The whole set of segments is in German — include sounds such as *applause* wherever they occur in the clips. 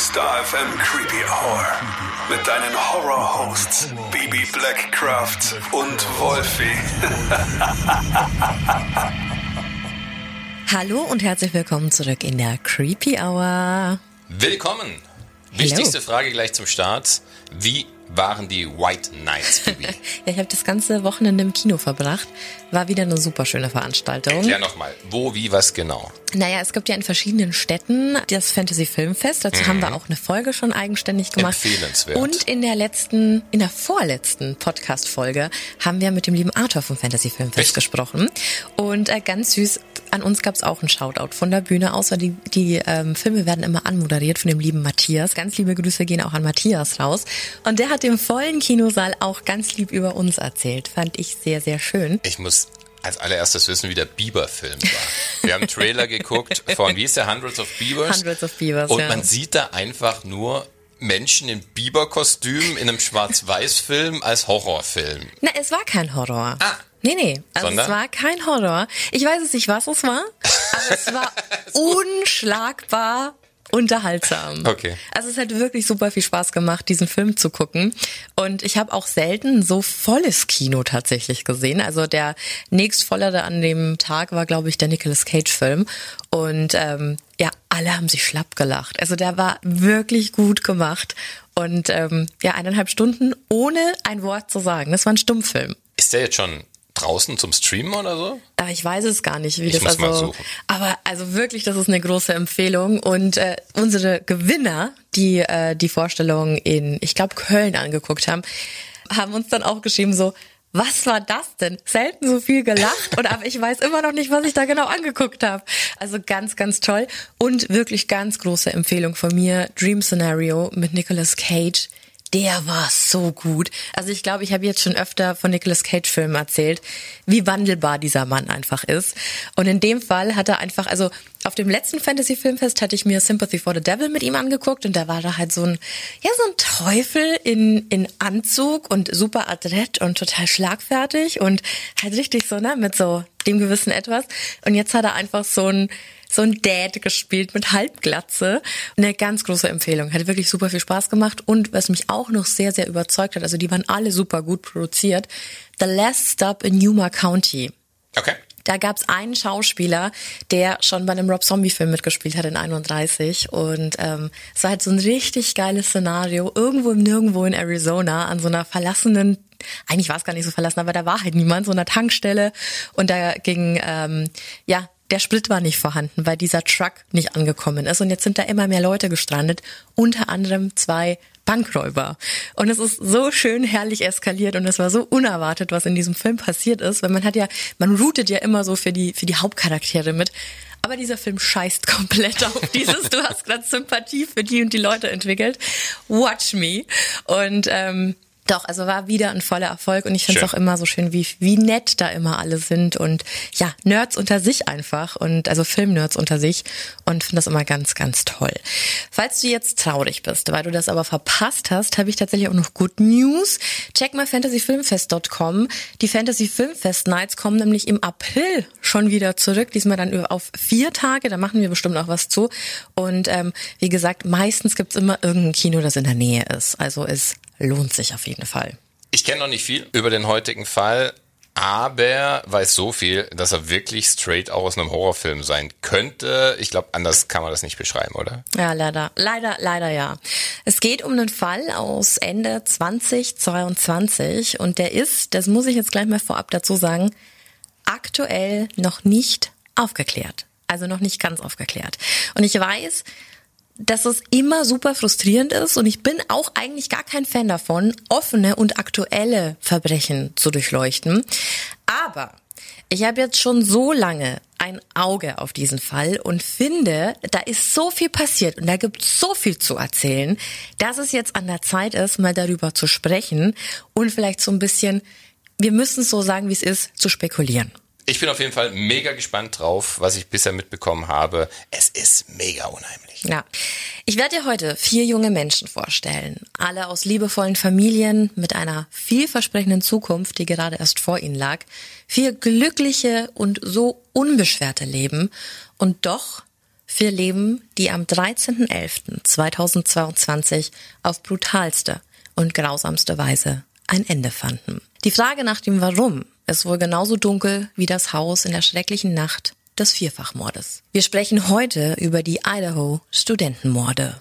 Star FM Creepy Hour. Mit deinen Horror-Hosts Baby Blackcraft und Wolfie. *laughs* Hallo und herzlich willkommen zurück in der Creepy Hour. Willkommen. Wichtigste Frage gleich zum Start. Wie waren die White Nights, Bibi? *laughs* ja, ich habe das ganze Wochenende im Kino verbracht. War wieder eine super schöne Veranstaltung. Erklär nochmal, wo, wie, was genau? Naja, es gibt ja in verschiedenen Städten das Fantasy Filmfest. Dazu mhm. haben wir auch eine Folge schon eigenständig gemacht. Empfehlenswert. Und in der letzten, in der vorletzten Podcast-Folge haben wir mit dem lieben Arthur vom Fantasy Filmfest Echt? gesprochen. Und äh, ganz süß, an uns gab es auch einen Shoutout von der Bühne aus, weil die, die ähm, Filme werden immer anmoderiert von dem lieben Matthias. Ganz liebe Grüße gehen auch an Matthias raus. Und der hat im vollen Kinosaal auch ganz lieb über uns erzählt. Fand ich sehr, sehr schön. Ich muss als allererstes wissen, wie der Bieber-Film war. Wir haben einen Trailer geguckt von, wie ist der, Hundreds of Beavers? Hundreds of Beavers, Und ja. man sieht da einfach nur Menschen in Biberkostüm in einem Schwarz-Weiß-Film als Horrorfilm. Na, es war kein Horror. Ah. Nee, nee. Also Sondern? es war kein Horror. Ich weiß es nicht, was es war, aber es war *laughs* unschlagbar unterhaltsam. Okay. Also es hat wirklich super viel Spaß gemacht, diesen Film zu gucken. Und ich habe auch selten so volles Kino tatsächlich gesehen. Also der nächstvollere an dem Tag war, glaube ich, der Nicolas Cage-Film. Und ähm, ja, alle haben sich schlapp gelacht. Also der war wirklich gut gemacht. Und ähm, ja, eineinhalb Stunden ohne ein Wort zu sagen. Das war ein Stummfilm. Ist der jetzt schon draußen zum Streamen oder so? Äh, Ich weiß es gar nicht, wie Ich das muss mal also. suchen. Aber also wirklich, das ist eine große Empfehlung. Und äh, unsere Gewinner, die äh, die Vorstellung in, ich glaube, Köln angeguckt haben, haben uns dann auch geschrieben so. Was war das denn? Selten so viel gelacht und aber ich weiß immer noch nicht, was ich da genau angeguckt habe. Also ganz, ganz toll und wirklich ganz große Empfehlung von mir. Dream Scenario mit Nicolas Cage. Der war so gut. Also ich glaube, ich habe jetzt schon öfter von Nicolas Cage Filmen erzählt, wie wandelbar dieser Mann einfach ist. Und in dem Fall hat er einfach, also auf dem letzten Fantasy Filmfest hatte ich mir Sympathy for the Devil mit ihm angeguckt und da war da halt so ein, ja, so ein Teufel in, in Anzug und super adrett und total schlagfertig und halt richtig so, ne, mit so dem gewissen Etwas. Und jetzt hat er einfach so ein, so ein Dad gespielt mit Halbglatze. Eine ganz große Empfehlung. Hat wirklich super viel Spaß gemacht. Und was mich auch noch sehr, sehr überzeugt hat, also die waren alle super gut produziert. The Last Stop in Yuma County. Okay. Da gab's einen Schauspieler, der schon bei einem Rob Zombie-Film mitgespielt hat in 31. Und ähm, es war halt so ein richtig geiles Szenario. Irgendwo im Nirgendwo in Arizona an so einer verlassenen eigentlich war es gar nicht so verlassen, aber da war halt niemand, so einer Tankstelle. Und da ging, ähm, ja, der Sprit war nicht vorhanden, weil dieser Truck nicht angekommen ist. Und jetzt sind da immer mehr Leute gestrandet, unter anderem zwei Bankräuber. Und es ist so schön herrlich eskaliert und es war so unerwartet, was in diesem Film passiert ist, weil man hat ja, man routet ja immer so für die, für die Hauptcharaktere mit. Aber dieser Film scheißt *laughs* komplett auf dieses, du hast gerade Sympathie für die und die Leute entwickelt. Watch me. Und ähm, doch, also war wieder ein voller Erfolg und ich finde es auch immer so schön, wie, wie nett da immer alle sind und ja, Nerds unter sich einfach und also Filmnerds unter sich und finde das immer ganz, ganz toll. Falls du jetzt traurig bist, weil du das aber verpasst hast, habe ich tatsächlich auch noch Good News. Check mal fantasyfilmfest.com. Die Fantasy Filmfest Nights kommen nämlich im April schon wieder zurück, diesmal dann auf vier Tage, da machen wir bestimmt auch was zu und ähm, wie gesagt, meistens gibt's immer irgendein Kino, das in der Nähe ist, also es lohnt sich auf jeden Fall. Ich kenne noch nicht viel über den heutigen Fall, aber weiß so viel, dass er wirklich straight aus einem Horrorfilm sein könnte. Ich glaube, anders kann man das nicht beschreiben, oder? Ja, leider, leider, leider ja. Es geht um einen Fall aus Ende 2022 und der ist, das muss ich jetzt gleich mal vorab dazu sagen, aktuell noch nicht aufgeklärt. Also noch nicht ganz aufgeklärt. Und ich weiß, dass es immer super frustrierend ist und ich bin auch eigentlich gar kein Fan davon, offene und aktuelle Verbrechen zu durchleuchten. Aber ich habe jetzt schon so lange ein Auge auf diesen Fall und finde, da ist so viel passiert und da gibt es so viel zu erzählen, dass es jetzt an der Zeit ist, mal darüber zu sprechen und vielleicht so ein bisschen, wir müssen es so sagen, wie es ist, zu spekulieren. Ich bin auf jeden Fall mega gespannt drauf, was ich bisher mitbekommen habe. Es ist mega unheimlich. Ja. Ich werde dir heute vier junge Menschen vorstellen. Alle aus liebevollen Familien mit einer vielversprechenden Zukunft, die gerade erst vor ihnen lag. Vier glückliche und so unbeschwerte Leben. Und doch Vier Leben, die am 13.11.2022 auf brutalste und grausamste Weise ein Ende fanden. Die Frage nach dem Warum ist wohl genauso dunkel wie das Haus in der schrecklichen Nacht des Vierfachmordes. Wir sprechen heute über die Idaho Studentenmorde.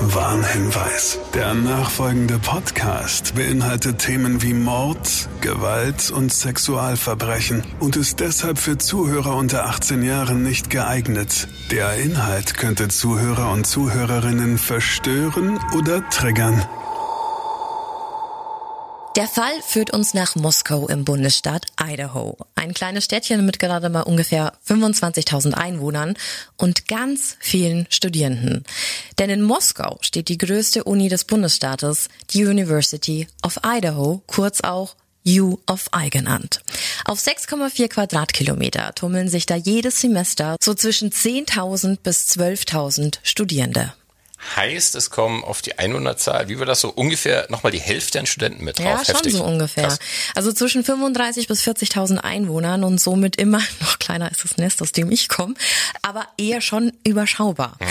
Warnhinweis. Der nachfolgende Podcast beinhaltet Themen wie Mord, Gewalt und Sexualverbrechen und ist deshalb für Zuhörer unter 18 Jahren nicht geeignet. Der Inhalt könnte Zuhörer und Zuhörerinnen verstören oder triggern. Der Fall führt uns nach Moskau im Bundesstaat Idaho. Ein kleines Städtchen mit gerade mal ungefähr 25.000 Einwohnern und ganz vielen Studierenden. Denn in Moskau steht die größte Uni des Bundesstaates, die University of Idaho, kurz auch U of I genannt. Auf 6,4 Quadratkilometer tummeln sich da jedes Semester so zwischen 10.000 bis 12.000 Studierende. Heißt, es kommen auf die Einwohnerzahl, wie war das so, ungefähr nochmal die Hälfte an Studenten mit drauf? Ja, schon Heftig. so ungefähr. Krass. Also zwischen 35 bis 40.000 Einwohnern und somit immer *laughs* noch kleiner ist das Nest, aus dem ich komme, aber eher schon überschaubar. Hm.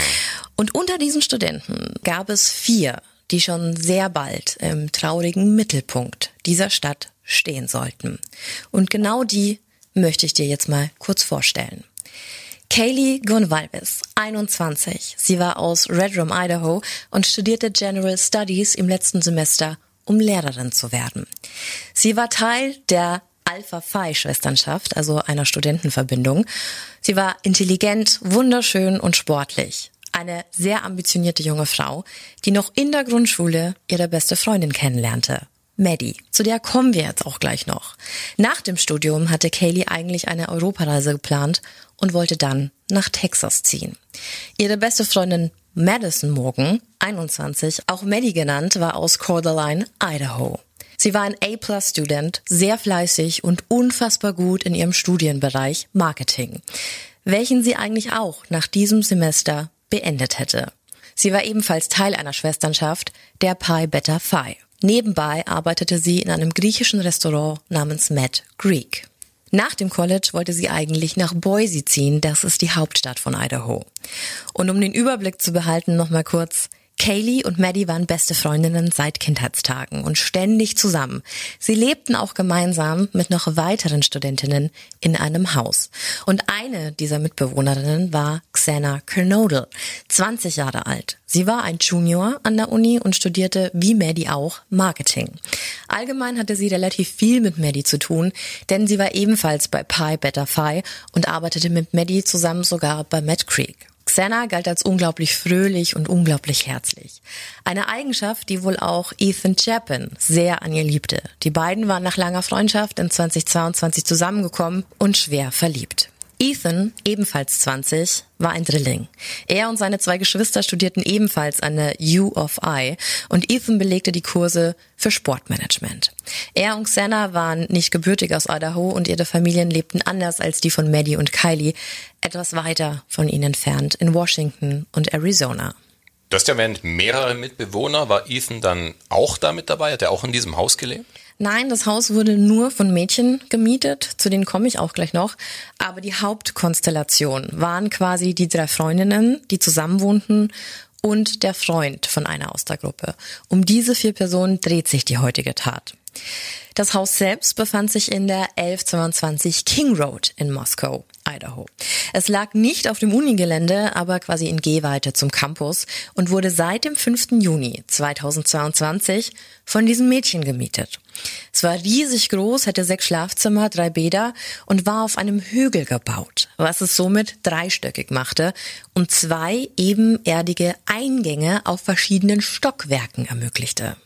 Und unter diesen Studenten gab es vier, die schon sehr bald im traurigen Mittelpunkt dieser Stadt stehen sollten. Und genau die möchte ich dir jetzt mal kurz vorstellen. Kaylee Gonvalves, 21. Sie war aus Red Room, Idaho und studierte General Studies im letzten Semester, um Lehrerin zu werden. Sie war Teil der Alpha Phi Schwesternschaft, also einer Studentenverbindung. Sie war intelligent, wunderschön und sportlich. Eine sehr ambitionierte junge Frau, die noch in der Grundschule ihre beste Freundin kennenlernte. Maddie. Zu der kommen wir jetzt auch gleich noch. Nach dem Studium hatte Kaylee eigentlich eine Europareise geplant und wollte dann nach Texas ziehen. Ihre beste Freundin Madison Morgan, 21, auch Maddie genannt, war aus Coeur d'Alene, Idaho. Sie war ein A-Plus-Student, sehr fleißig und unfassbar gut in ihrem Studienbereich Marketing, welchen sie eigentlich auch nach diesem Semester beendet hätte. Sie war ebenfalls Teil einer Schwesternschaft, der Pi Beta Phi. Nebenbei arbeitete sie in einem griechischen Restaurant namens Mad Greek. Nach dem College wollte sie eigentlich nach Boise ziehen, das ist die Hauptstadt von Idaho. Und um den Überblick zu behalten, nochmal kurz, Kaylee und Maddie waren beste Freundinnen seit Kindheitstagen und ständig zusammen. Sie lebten auch gemeinsam mit noch weiteren Studentinnen in einem Haus. Und eine dieser Mitbewohnerinnen war Xana Kernodle, 20 Jahre alt. Sie war ein Junior an der Uni und studierte wie Maddie auch Marketing. Allgemein hatte sie relativ viel mit Maddie zu tun, denn sie war ebenfalls bei Pi Beta Phi und arbeitete mit Maddie zusammen sogar bei Matt Creek. Xana galt als unglaublich fröhlich und unglaublich herzlich. Eine Eigenschaft, die wohl auch Ethan Chapin sehr an ihr liebte. Die beiden waren nach langer Freundschaft in 2022 zusammengekommen und schwer verliebt. Ethan, ebenfalls 20, war ein Drilling. Er und seine zwei Geschwister studierten ebenfalls an der U of I und Ethan belegte die Kurse für Sportmanagement. Er und Xana waren nicht gebürtig aus Idaho und ihre Familien lebten anders als die von Maddie und Kylie, etwas weiter von ihnen entfernt in Washington und Arizona. Du hast ja erwähnt, mehrere Mitbewohner. War Ethan dann auch da mit dabei? Hat er auch in diesem Haus gelebt? Nein, das Haus wurde nur von Mädchen gemietet, zu denen komme ich auch gleich noch. Aber die Hauptkonstellation waren quasi die drei Freundinnen, die zusammen wohnten und der Freund von einer aus der Gruppe. Um diese vier Personen dreht sich die heutige Tat. Das Haus selbst befand sich in der 1122 King Road in Moskau, Idaho. Es lag nicht auf dem Unigelände, aber quasi in Gehweite zum Campus und wurde seit dem 5. Juni 2022 von diesem Mädchen gemietet. Es war riesig groß, hatte sechs Schlafzimmer, drei Bäder und war auf einem Hügel gebaut, was es somit dreistöckig machte und zwei ebenerdige Eingänge auf verschiedenen Stockwerken ermöglichte.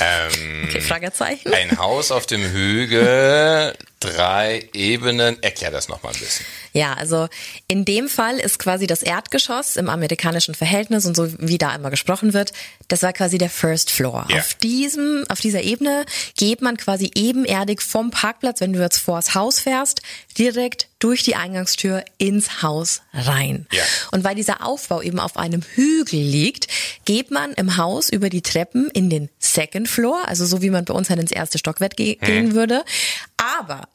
Ähm, Okay, Fragezeichen. ein Haus auf dem Hügel, drei Ebenen. Erklär das nochmal ein bisschen. Ja, also in dem Fall ist quasi das Erdgeschoss im amerikanischen Verhältnis und so wie da immer gesprochen wird, das war quasi der First Floor. Ja. Auf diesem, auf dieser Ebene geht man quasi ebenerdig vom Parkplatz, wenn du jetzt vors Haus fährst, direkt durch die Eingangstür ins Haus rein. Ja. Und weil dieser Aufbau eben auf einem Hügel liegt, geht man im Haus über die Treppen in den Second Floor, also so wie man bei uns halt ins erste Stockwerk ge gehen würde. Aber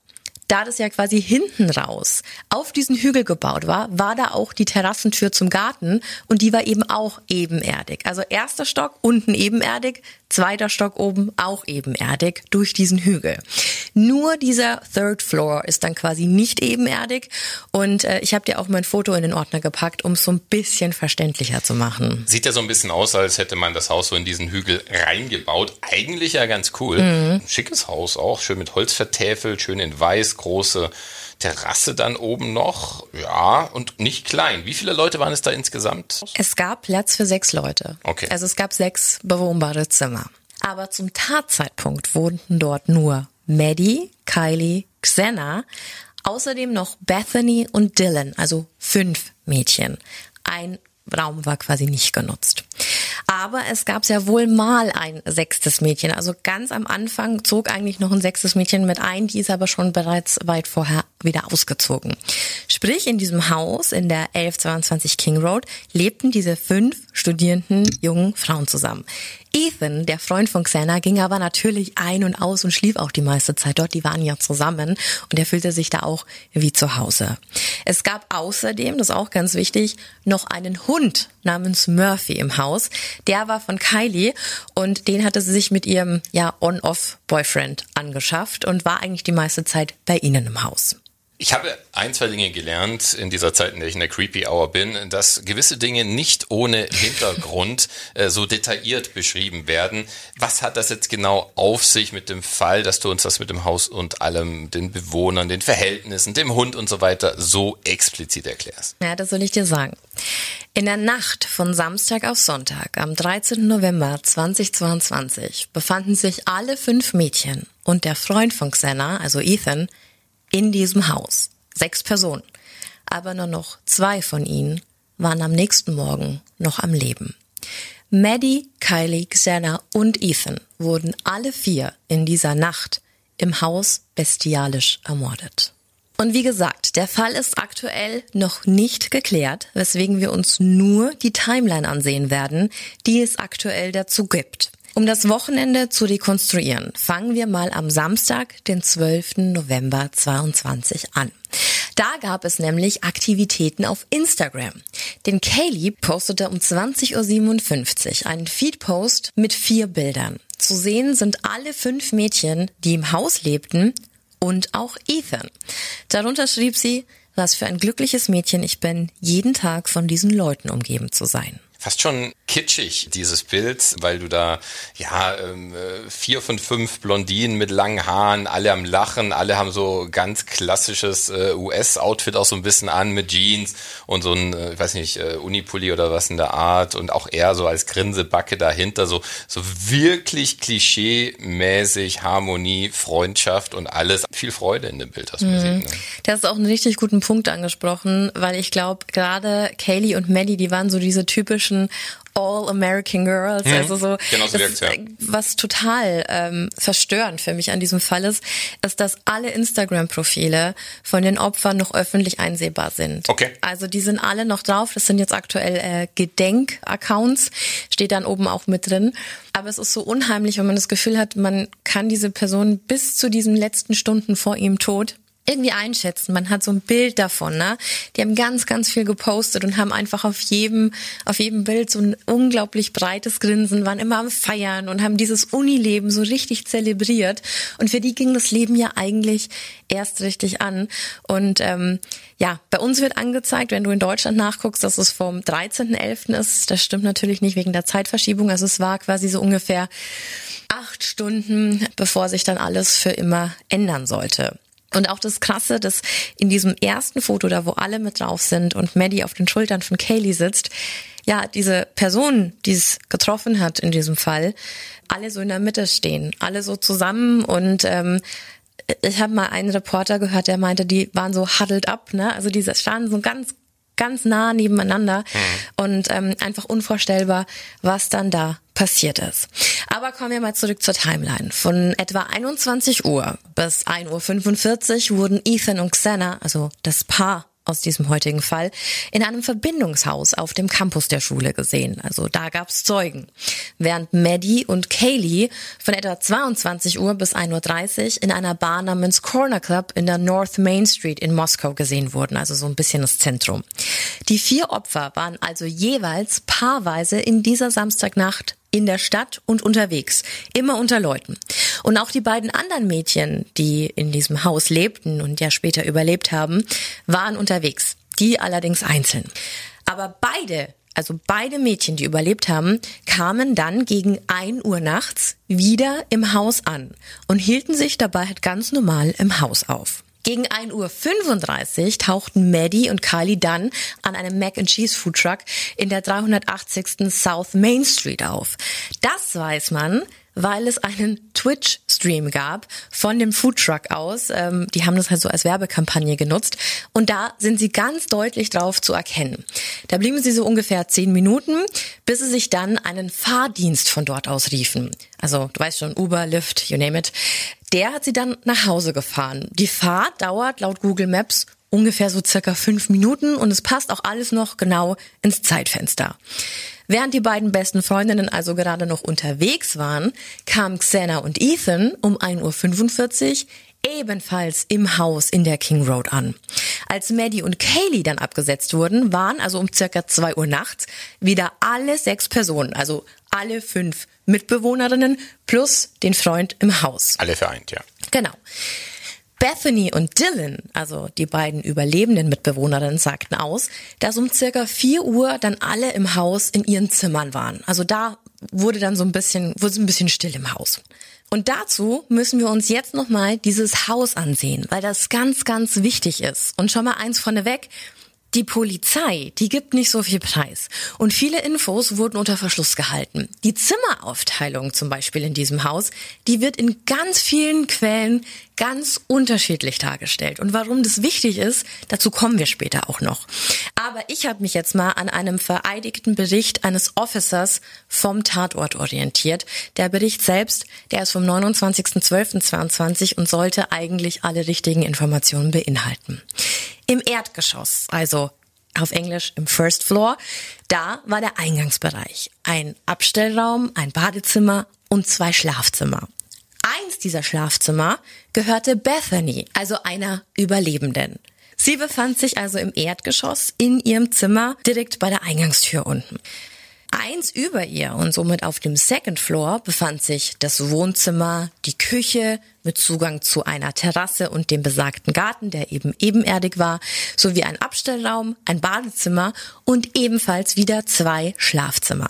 da das ja quasi hinten raus auf diesen Hügel gebaut war, war da auch die Terrassentür zum Garten und die war eben auch ebenerdig. Also erster Stock unten ebenerdig, zweiter Stock oben auch ebenerdig durch diesen Hügel. Nur dieser Third Floor ist dann quasi nicht ebenerdig und äh, ich habe dir auch mein Foto in den Ordner gepackt, um es so ein bisschen verständlicher zu machen. Sieht ja so ein bisschen aus, als hätte man das Haus so in diesen Hügel reingebaut. Eigentlich ja ganz cool. Mhm. Schickes Haus auch, schön mit Holz vertäfelt, schön in weiß, große Terrasse dann oben noch. Ja, und nicht klein. Wie viele Leute waren es da insgesamt? Es gab Platz für sechs Leute. Okay. Also es gab sechs bewohnbare Zimmer. Aber zum Tatzeitpunkt wohnten dort nur Maddie, Kylie, Xena, außerdem noch Bethany und Dylan, also fünf Mädchen. Ein Raum war quasi nicht genutzt. Aber es gab sehr wohl mal ein sechstes Mädchen. Also ganz am Anfang zog eigentlich noch ein sechstes Mädchen mit ein, die ist aber schon bereits weit vorher wieder ausgezogen. Sprich, in diesem Haus in der 1122 King Road lebten diese fünf studierenden jungen Frauen zusammen. Ethan, der Freund von Xena, ging aber natürlich ein und aus und schlief auch die meiste Zeit dort. Die waren ja zusammen und er fühlte sich da auch wie zu Hause. Es gab außerdem, das ist auch ganz wichtig, noch einen Hund namens Murphy im Haus. Der war von Kylie und den hatte sie sich mit ihrem ja On-Off-Boyfriend angeschafft und war eigentlich die meiste Zeit bei ihnen im Haus. Ich habe ein, zwei Dinge gelernt in dieser Zeit, in der ich in der Creepy Hour bin, dass gewisse Dinge nicht ohne Hintergrund *laughs* äh, so detailliert beschrieben werden. Was hat das jetzt genau auf sich mit dem Fall, dass du uns das mit dem Haus und allem, den Bewohnern, den Verhältnissen, dem Hund und so weiter so explizit erklärst? Ja, das soll ich dir sagen. In der Nacht von Samstag auf Sonntag, am 13. November 2022, befanden sich alle fünf Mädchen und der Freund von Xena, also Ethan, in diesem Haus. Sechs Personen. Aber nur noch zwei von ihnen waren am nächsten Morgen noch am Leben. Maddie, Kylie, Xena und Ethan wurden alle vier in dieser Nacht im Haus bestialisch ermordet. Und wie gesagt, der Fall ist aktuell noch nicht geklärt, weswegen wir uns nur die Timeline ansehen werden, die es aktuell dazu gibt. Um das Wochenende zu rekonstruieren, fangen wir mal am Samstag, den 12. November 22 an. Da gab es nämlich Aktivitäten auf Instagram. Denn Kaylee postete um 20.57 Uhr einen Feedpost mit vier Bildern. Zu sehen sind alle fünf Mädchen, die im Haus lebten und auch Ethan. Darunter schrieb sie, was für ein glückliches Mädchen ich bin, jeden Tag von diesen Leuten umgeben zu sein fast schon kitschig, dieses Bild, weil du da, ja, ähm, äh, vier von fünf Blondinen mit langen Haaren, alle am Lachen, alle haben so ganz klassisches äh, US-Outfit auch so ein bisschen an mit Jeans und so ein, äh, ich weiß nicht, Unipulli oder was in der Art und auch er so als Grinsebacke dahinter, so, so wirklich klischee-mäßig Harmonie, Freundschaft und alles. Viel Freude in dem Bild, hast du mhm. gesehen. Ne? Das ist auch einen richtig guten Punkt angesprochen, weil ich glaube, gerade Kaylee und Maddie, die waren so diese typischen typischen All-American Girls. Mhm. Also so, genau so das, ja. was total ähm, verstörend für mich an diesem Fall ist, ist, dass alle Instagram-Profile von den Opfern noch öffentlich einsehbar sind. Okay. Also die sind alle noch drauf. Das sind jetzt aktuell äh, Gedenk-Accounts, steht dann oben auch mit drin. Aber es ist so unheimlich, wenn man das Gefühl hat, man kann diese Person bis zu diesen letzten Stunden vor ihrem Tod irgendwie einschätzen. Man hat so ein Bild davon, ne? Die haben ganz, ganz viel gepostet und haben einfach auf jedem, auf jedem Bild so ein unglaublich breites Grinsen, waren immer am Feiern und haben dieses Unileben so richtig zelebriert. Und für die ging das Leben ja eigentlich erst richtig an. Und ähm, ja, bei uns wird angezeigt, wenn du in Deutschland nachguckst, dass es vom 13.11. ist. Das stimmt natürlich nicht wegen der Zeitverschiebung. Also es war quasi so ungefähr acht Stunden, bevor sich dann alles für immer ändern sollte. Und auch das Krasse, dass in diesem ersten Foto, da wo alle mit drauf sind und Maddie auf den Schultern von Kaylee sitzt, ja, diese Person, die es getroffen hat in diesem Fall, alle so in der Mitte stehen, alle so zusammen und ähm, ich habe mal einen Reporter gehört, der meinte, die waren so huddled up, ne? Also diese standen so ganz ganz nah nebeneinander mhm. und ähm, einfach unvorstellbar, was dann da passiert ist. Aber kommen wir mal zurück zur Timeline. Von etwa 21 Uhr bis 1.45 Uhr wurden Ethan und Xena, also das Paar, aus diesem heutigen Fall in einem Verbindungshaus auf dem Campus der Schule gesehen. Also da gab's Zeugen. Während Maddie und Kaylee von etwa 22 Uhr bis 1.30 Uhr in einer Bar namens Corner Club in der North Main Street in Moskau gesehen wurden, also so ein bisschen das Zentrum. Die vier Opfer waren also jeweils paarweise in dieser Samstagnacht in der Stadt und unterwegs, immer unter Leuten. Und auch die beiden anderen Mädchen, die in diesem Haus lebten und ja später überlebt haben, waren unterwegs, die allerdings einzeln. Aber beide, also beide Mädchen, die überlebt haben, kamen dann gegen ein Uhr nachts wieder im Haus an und hielten sich dabei halt ganz normal im Haus auf. Gegen 1.35 Uhr tauchten Maddie und Kylie dann an einem Mac and Cheese Food Truck in der 380. South Main Street auf. Das weiß man, weil es einen Twitch-Stream gab von dem Foodtruck aus. Ähm, die haben das halt so als Werbekampagne genutzt. Und da sind sie ganz deutlich drauf zu erkennen. Da blieben sie so ungefähr zehn Minuten, bis sie sich dann einen Fahrdienst von dort aus riefen. Also, du weißt schon, Uber, Lyft, you name it. Der hat sie dann nach Hause gefahren. Die Fahrt dauert laut Google Maps ungefähr so circa fünf Minuten und es passt auch alles noch genau ins Zeitfenster. Während die beiden besten Freundinnen also gerade noch unterwegs waren, kamen Xena und Ethan um 1.45 Uhr ebenfalls im Haus in der King Road an. Als Maddie und Kaylee dann abgesetzt wurden, waren also um circa 2 Uhr nachts wieder alle sechs Personen, also alle fünf Mitbewohnerinnen plus den Freund im Haus. Alle vereint, ja. Genau. Bethany und Dylan, also die beiden überlebenden Mitbewohnerinnen, sagten aus, dass um circa 4 Uhr dann alle im Haus in ihren Zimmern waren. Also da wurde dann so ein bisschen, wurde ein bisschen still im Haus. Und dazu müssen wir uns jetzt nochmal dieses Haus ansehen, weil das ganz, ganz wichtig ist. Und schon mal eins vorneweg, die Polizei, die gibt nicht so viel Preis. Und viele Infos wurden unter Verschluss gehalten. Die Zimmeraufteilung zum Beispiel in diesem Haus, die wird in ganz vielen Quellen ganz unterschiedlich dargestellt. Und warum das wichtig ist, dazu kommen wir später auch noch. Aber ich habe mich jetzt mal an einem vereidigten Bericht eines Officers vom Tatort orientiert. Der Bericht selbst, der ist vom 29.12.22 und sollte eigentlich alle richtigen Informationen beinhalten. Im Erdgeschoss, also auf Englisch im First Floor, da war der Eingangsbereich. Ein Abstellraum, ein Badezimmer und zwei Schlafzimmer. Eins dieser Schlafzimmer gehörte Bethany, also einer Überlebenden. Sie befand sich also im Erdgeschoss in ihrem Zimmer direkt bei der Eingangstür unten. Eins über ihr und somit auf dem Second Floor befand sich das Wohnzimmer, die Küche mit Zugang zu einer Terrasse und dem besagten Garten, der eben ebenerdig war, sowie ein Abstellraum, ein Badezimmer und ebenfalls wieder zwei Schlafzimmer.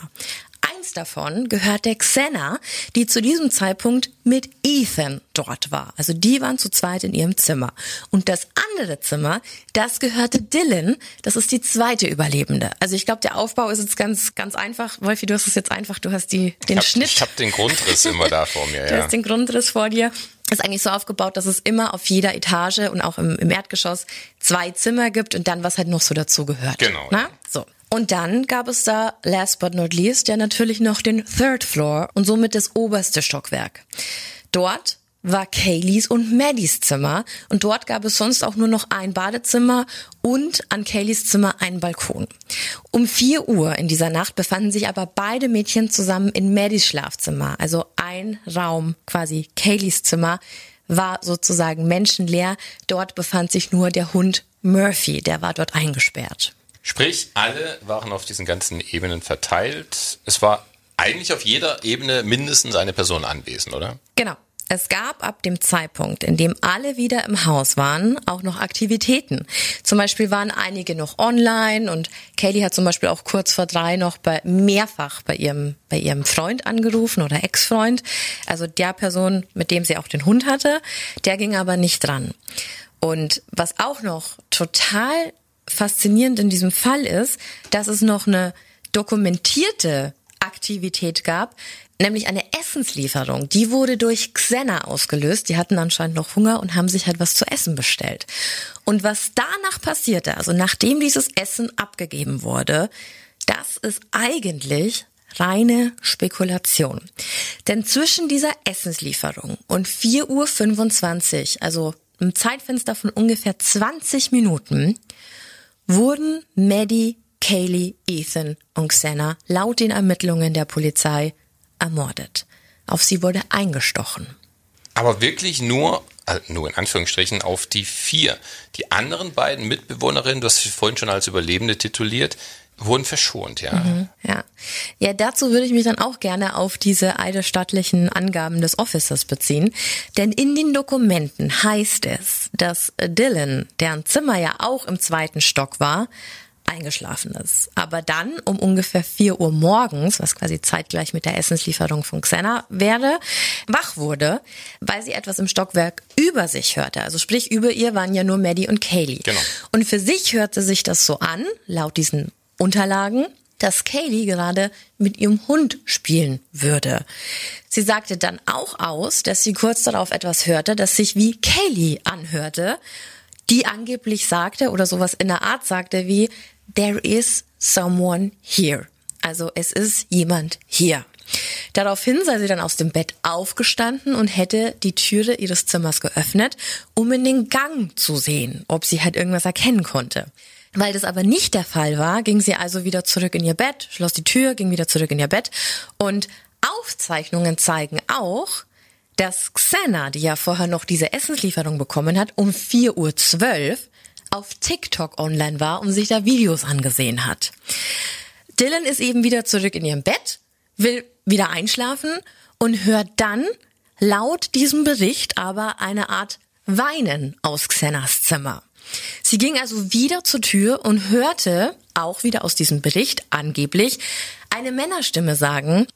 Eins davon gehört der Xena, die zu diesem Zeitpunkt mit Ethan dort war. Also die waren zu zweit in ihrem Zimmer. Und das andere Zimmer, das gehörte Dylan. Das ist die zweite Überlebende. Also ich glaube, der Aufbau ist jetzt ganz, ganz einfach. Wolfi, du hast es jetzt einfach. Du hast die, den ich hab, Schnitt. Ich habe den Grundriss immer da vor mir. *laughs* Du Ja. hast den Grundriss vor dir. Ist eigentlich so aufgebaut, dass es immer auf jeder Etage und auch im, im Erdgeschoss zwei Zimmer gibt und dann was halt noch so dazu gehört. Genau, Na? So. Und dann gab es da, last but not least, ja natürlich noch den Third Floor und somit das oberste Stockwerk. Dort war Kayleys und Maddies Zimmer und dort gab es sonst auch nur noch ein Badezimmer und an Kayleys Zimmer einen Balkon. Um 4 Uhr in dieser Nacht befanden sich aber beide Mädchen zusammen in Maddies Schlafzimmer, also ein Raum, quasi Kayleys Zimmer, war sozusagen menschenleer. Dort befand sich nur der Hund Murphy, der war dort eingesperrt. Sprich, alle waren auf diesen ganzen Ebenen verteilt. Es war eigentlich auf jeder Ebene mindestens eine Person anwesend, oder? Genau. Es gab ab dem Zeitpunkt, in dem alle wieder im Haus waren, auch noch Aktivitäten. Zum Beispiel waren einige noch online und Kaylee hat zum Beispiel auch kurz vor drei noch bei, mehrfach bei ihrem, bei ihrem Freund angerufen oder Ex-Freund. Also der Person, mit dem sie auch den Hund hatte. Der ging aber nicht dran. Und was auch noch total faszinierend in diesem Fall ist, dass es noch eine dokumentierte Aktivität gab, nämlich eine Essenslieferung. Die wurde durch Xena ausgelöst. Die hatten anscheinend noch Hunger und haben sich halt was zu essen bestellt. Und was danach passierte, also nachdem dieses Essen abgegeben wurde, das ist eigentlich reine Spekulation. Denn zwischen dieser Essenslieferung und 4.25 Uhr, also im Zeitfenster von ungefähr 20 Minuten, wurden Maddie, Kaylee, Ethan und Xena laut den Ermittlungen der Polizei ermordet. Auf sie wurde eingestochen. Aber wirklich nur, äh, nur in Anführungsstrichen, auf die vier. Die anderen beiden Mitbewohnerinnen, du hast sie vorhin schon als Überlebende tituliert, wurden verschont, ja. Mhm, ja. Ja, dazu würde ich mich dann auch gerne auf diese eidesstattlichen Angaben des Officers beziehen. Denn in den Dokumenten heißt es, dass Dylan, deren Zimmer ja auch im zweiten Stock war, eingeschlafen ist. Aber dann um ungefähr 4 Uhr morgens, was quasi zeitgleich mit der Essenslieferung von Xena wäre, wach wurde, weil sie etwas im Stockwerk über sich hörte. Also sprich, über ihr waren ja nur Maddie und Kaylee. Genau. Und für sich hörte sich das so an, laut diesen Unterlagen, dass Kaylee gerade mit ihrem Hund spielen würde. Sie sagte dann auch aus, dass sie kurz darauf etwas hörte, das sich wie Kaylee anhörte, die angeblich sagte oder sowas in der Art sagte wie There is someone here. Also es ist jemand hier. Daraufhin sei sie dann aus dem Bett aufgestanden und hätte die Türe ihres Zimmers geöffnet, um in den Gang zu sehen, ob sie halt irgendwas erkennen konnte. Weil das aber nicht der Fall war, ging sie also wieder zurück in ihr Bett, schloss die Tür, ging wieder zurück in ihr Bett und Aufzeichnungen zeigen auch, dass Xena, die ja vorher noch diese Essenslieferung bekommen hat, um 4.12 Uhr auf TikTok online war und sich da Videos angesehen hat. Dylan ist eben wieder zurück in ihrem Bett, will wieder einschlafen und hört dann laut diesem Bericht aber eine Art Weinen aus Xenas Zimmer. Sie ging also wieder zur Tür und hörte, auch wieder aus diesem Bericht angeblich, eine Männerstimme sagen,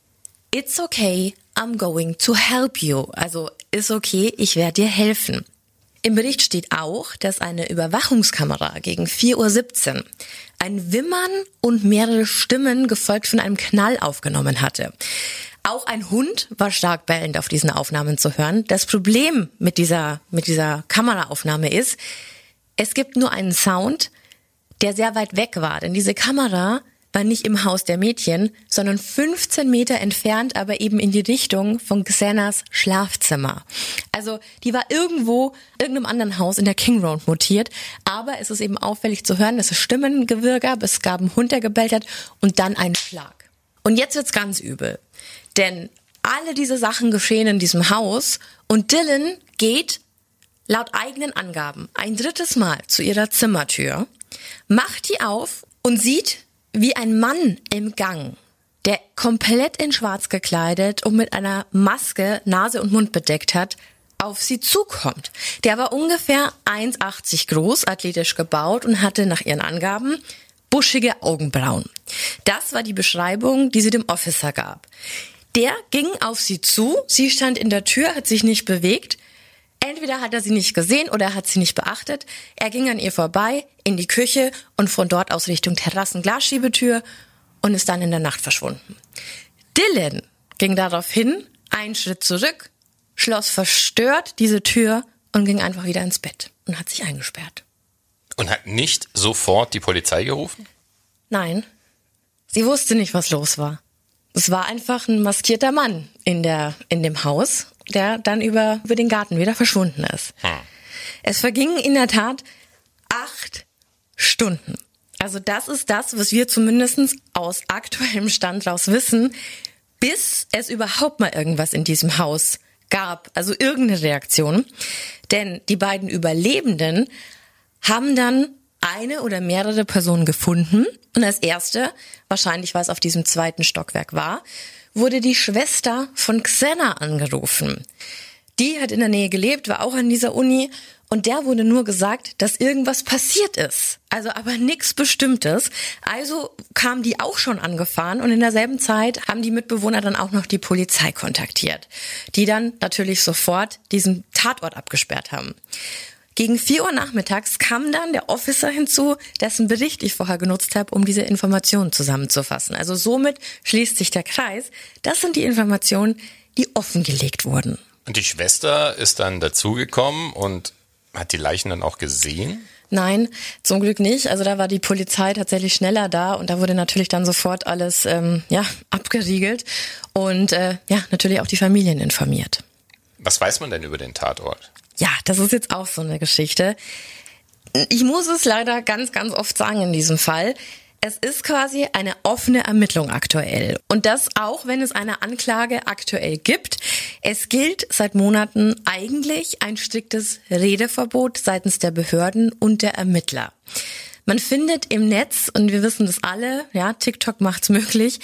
It's okay, I'm going to help you. Also ist okay, ich werde dir helfen. Im Bericht steht auch, dass eine Überwachungskamera gegen 4.17 Uhr ein Wimmern und mehrere Stimmen gefolgt von einem Knall aufgenommen hatte. Auch ein Hund war stark bellend auf diesen Aufnahmen zu hören. Das Problem mit dieser, mit dieser Kameraaufnahme ist, es gibt nur einen Sound, der sehr weit weg war. Denn diese Kamera war nicht im Haus der Mädchen, sondern 15 Meter entfernt, aber eben in die Richtung von Xenas Schlafzimmer. Also die war irgendwo, irgendeinem anderen Haus in der King Road mutiert, aber es ist eben auffällig zu hören, dass es Stimmengewirr gab, es gab einen Hund, der gebellt hat und dann ein Schlag. Und jetzt wird's ganz übel. Denn alle diese Sachen geschehen in diesem Haus und Dylan geht laut eigenen Angaben ein drittes Mal zu ihrer Zimmertür, macht die auf und sieht, wie ein Mann im Gang, der komplett in Schwarz gekleidet und mit einer Maske Nase und Mund bedeckt hat, auf sie zukommt. Der war ungefähr 1,80 groß, athletisch gebaut und hatte nach ihren Angaben buschige Augenbrauen. Das war die Beschreibung, die sie dem Officer gab. Der ging auf sie zu, sie stand in der Tür, hat sich nicht bewegt, Entweder hat er sie nicht gesehen oder er hat sie nicht beachtet. Er ging an ihr vorbei in die Küche und von dort aus Richtung Terrassen-Glasschiebetür und ist dann in der Nacht verschwunden. Dylan ging daraufhin einen Schritt zurück, schloss verstört diese Tür und ging einfach wieder ins Bett und hat sich eingesperrt. Und hat nicht sofort die Polizei gerufen? Nein. Sie wusste nicht, was los war. Es war einfach ein maskierter Mann in der, in dem Haus der dann über, über den Garten wieder verschwunden ist. Hm. Es vergingen in der Tat acht Stunden. Also das ist das, was wir zumindest aus aktuellem Stand raus wissen, bis es überhaupt mal irgendwas in diesem Haus gab, also irgendeine Reaktion. Denn die beiden Überlebenden haben dann eine oder mehrere Personen gefunden und als erste, wahrscheinlich weil es auf diesem zweiten Stockwerk war, wurde die Schwester von Xena angerufen. Die hat in der Nähe gelebt, war auch an dieser Uni und der wurde nur gesagt, dass irgendwas passiert ist. Also aber nichts Bestimmtes. Also kam die auch schon angefahren und in derselben Zeit haben die Mitbewohner dann auch noch die Polizei kontaktiert, die dann natürlich sofort diesen Tatort abgesperrt haben. Gegen 4 Uhr nachmittags kam dann der Officer hinzu, dessen Bericht ich vorher genutzt habe, um diese Informationen zusammenzufassen. Also somit schließt sich der Kreis. Das sind die Informationen, die offengelegt wurden. Und die Schwester ist dann dazugekommen und hat die Leichen dann auch gesehen? Nein, zum Glück nicht. Also da war die Polizei tatsächlich schneller da und da wurde natürlich dann sofort alles ähm, ja abgeriegelt und äh, ja natürlich auch die Familien informiert. Was weiß man denn über den Tatort? Ja, das ist jetzt auch so eine Geschichte. Ich muss es leider ganz, ganz oft sagen in diesem Fall. Es ist quasi eine offene Ermittlung aktuell. Und das auch, wenn es eine Anklage aktuell gibt. Es gilt seit Monaten eigentlich ein striktes Redeverbot seitens der Behörden und der Ermittler. Man findet im Netz, und wir wissen das alle, ja, TikTok macht's möglich,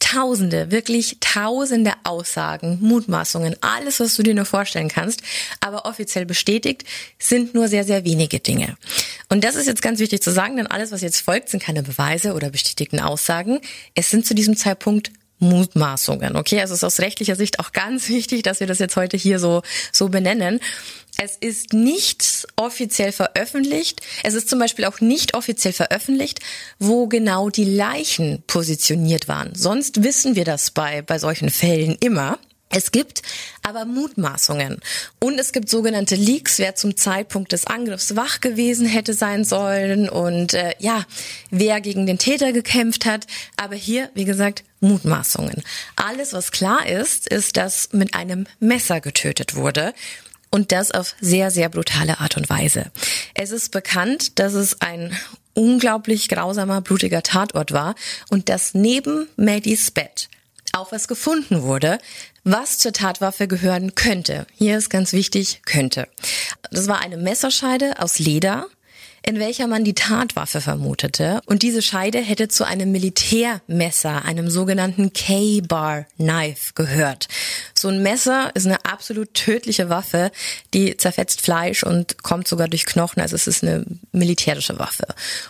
tausende, wirklich tausende Aussagen, Mutmaßungen, alles, was du dir nur vorstellen kannst, aber offiziell bestätigt sind nur sehr, sehr wenige Dinge. Und das ist jetzt ganz wichtig zu sagen, denn alles, was jetzt folgt, sind keine Beweise oder bestätigten Aussagen. Es sind zu diesem Zeitpunkt Mutmaßungen. Okay, also es ist aus rechtlicher Sicht auch ganz *laughs* wichtig, dass wir das jetzt heute hier so, so benennen. Es ist nicht offiziell veröffentlicht. Es ist zum Beispiel auch nicht offiziell veröffentlicht, wo genau die Leichen positioniert waren. Sonst wissen wir das bei, bei solchen Fällen immer. Es gibt aber Mutmaßungen und es gibt sogenannte Leaks, wer zum Zeitpunkt des Angriffs wach gewesen hätte sein sollen und äh, ja, wer gegen den Täter gekämpft hat. Aber hier, wie gesagt, Mutmaßungen. Alles, was klar ist, ist, dass mit einem Messer getötet wurde und das auf sehr, sehr brutale Art und Weise. Es ist bekannt, dass es ein unglaublich grausamer, blutiger Tatort war und dass neben Maddies Bett auch was gefunden wurde, was zur Tatwaffe gehören könnte. Hier ist ganz wichtig, könnte. Das war eine Messerscheide aus Leder, in welcher man die Tatwaffe vermutete. Und diese Scheide hätte zu einem Militärmesser, einem sogenannten K-Bar Knife gehört. So ein Messer ist eine absolut tödliche Waffe, die zerfetzt Fleisch und kommt sogar durch Knochen. Also es ist eine militärische Waffe.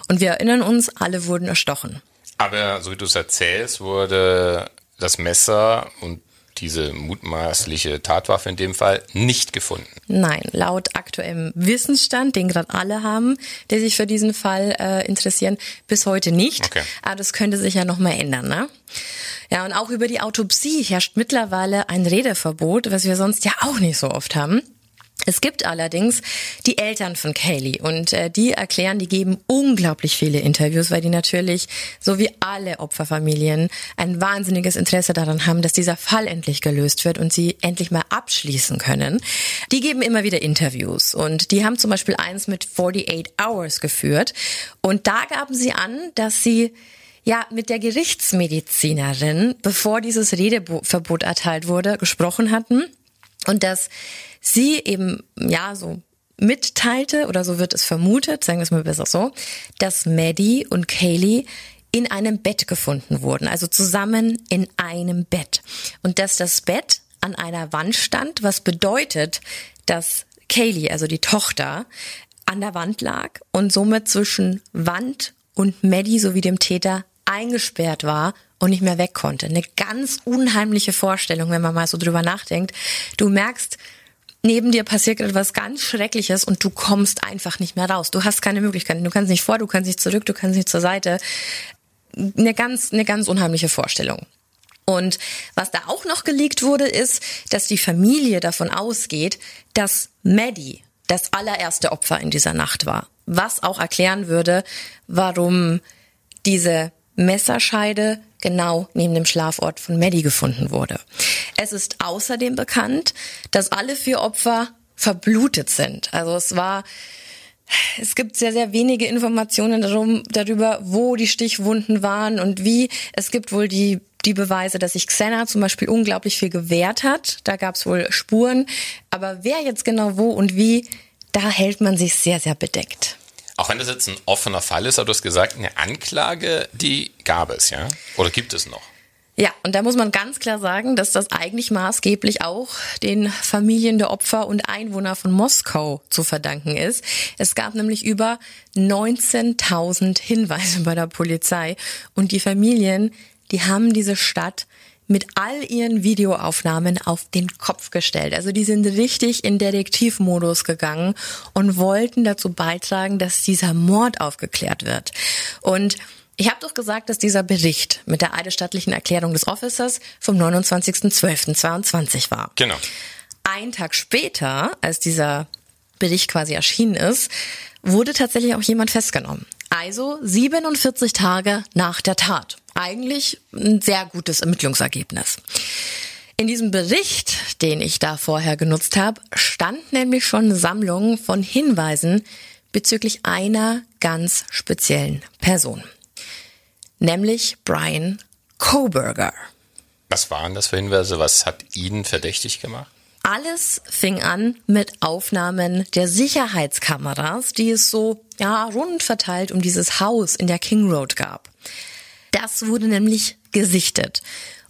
Und wir erinnern uns, alle wurden erstochen. Aber so wie du es erzählst, wurde das Messer und diese mutmaßliche Tatwaffe in dem Fall nicht gefunden. Nein, laut aktuellem Wissensstand, den gerade alle haben, der sich für diesen Fall äh, interessieren, bis heute nicht. Okay. Aber das könnte sich ja noch mal ändern, ne? Ja, und auch über die Autopsie herrscht mittlerweile ein Redeverbot, was wir sonst ja auch nicht so oft haben. Es gibt allerdings die Eltern von Kaylee und äh, die erklären, die geben unglaublich viele Interviews, weil die natürlich, so wie alle Opferfamilien, ein wahnsinniges Interesse daran haben, dass dieser Fall endlich gelöst wird und sie endlich mal abschließen können. Die geben immer wieder Interviews und die haben zum Beispiel eins mit 48 Hours geführt und da gaben sie an, dass sie ja mit der Gerichtsmedizinerin, bevor dieses Redeverbot erteilt wurde, gesprochen hatten und dass sie eben, ja, so mitteilte, oder so wird es vermutet, sagen wir es mal besser so, dass Maddie und Kaylee in einem Bett gefunden wurden, also zusammen in einem Bett. Und dass das Bett an einer Wand stand, was bedeutet, dass Kaylee, also die Tochter, an der Wand lag und somit zwischen Wand und Maddie sowie dem Täter eingesperrt war und nicht mehr weg konnte. Eine ganz unheimliche Vorstellung, wenn man mal so drüber nachdenkt. Du merkst, neben dir passiert etwas ganz Schreckliches und du kommst einfach nicht mehr raus. Du hast keine Möglichkeiten. Du kannst nicht vor, du kannst nicht zurück, du kannst nicht zur Seite. Eine ganz, eine ganz unheimliche Vorstellung. Und was da auch noch gelegt wurde, ist, dass die Familie davon ausgeht, dass Maddie das allererste Opfer in dieser Nacht war. Was auch erklären würde, warum diese Messerscheide genau neben dem Schlafort von Maddie gefunden wurde. Es ist außerdem bekannt, dass alle vier Opfer verblutet sind. Also es war es gibt sehr, sehr wenige Informationen darum, darüber, wo die Stichwunden waren und wie. Es gibt wohl die, die Beweise, dass sich Xena zum Beispiel unglaublich viel gewehrt hat. Da gab es wohl Spuren. Aber wer jetzt genau wo und wie, da hält man sich sehr, sehr bedeckt. Auch wenn das jetzt ein offener Fall ist, aber du hast gesagt, eine Anklage, die gab es, ja? Oder gibt es noch? Ja, und da muss man ganz klar sagen, dass das eigentlich maßgeblich auch den Familien der Opfer und Einwohner von Moskau zu verdanken ist. Es gab nämlich über 19.000 Hinweise bei der Polizei und die Familien, die haben diese Stadt mit all ihren Videoaufnahmen auf den Kopf gestellt. Also die sind richtig in Detektivmodus gegangen und wollten dazu beitragen, dass dieser Mord aufgeklärt wird. Und ich habe doch gesagt, dass dieser Bericht mit der eidesstattlichen Erklärung des Officers vom 29.12.22 war. Genau. Ein Tag später, als dieser Bericht quasi erschienen ist, wurde tatsächlich auch jemand festgenommen. Also 47 Tage nach der Tat eigentlich ein sehr gutes Ermittlungsergebnis. In diesem Bericht, den ich da vorher genutzt habe, stand nämlich schon eine Sammlung von Hinweisen, bezüglich einer ganz speziellen Person. Nämlich Brian Coburger. Was waren das für Hinweise? Was hat ihn verdächtig gemacht? Alles fing an mit Aufnahmen der Sicherheitskameras, die es so ja rund verteilt um dieses Haus in der King Road gab. Das wurde nämlich gesichtet.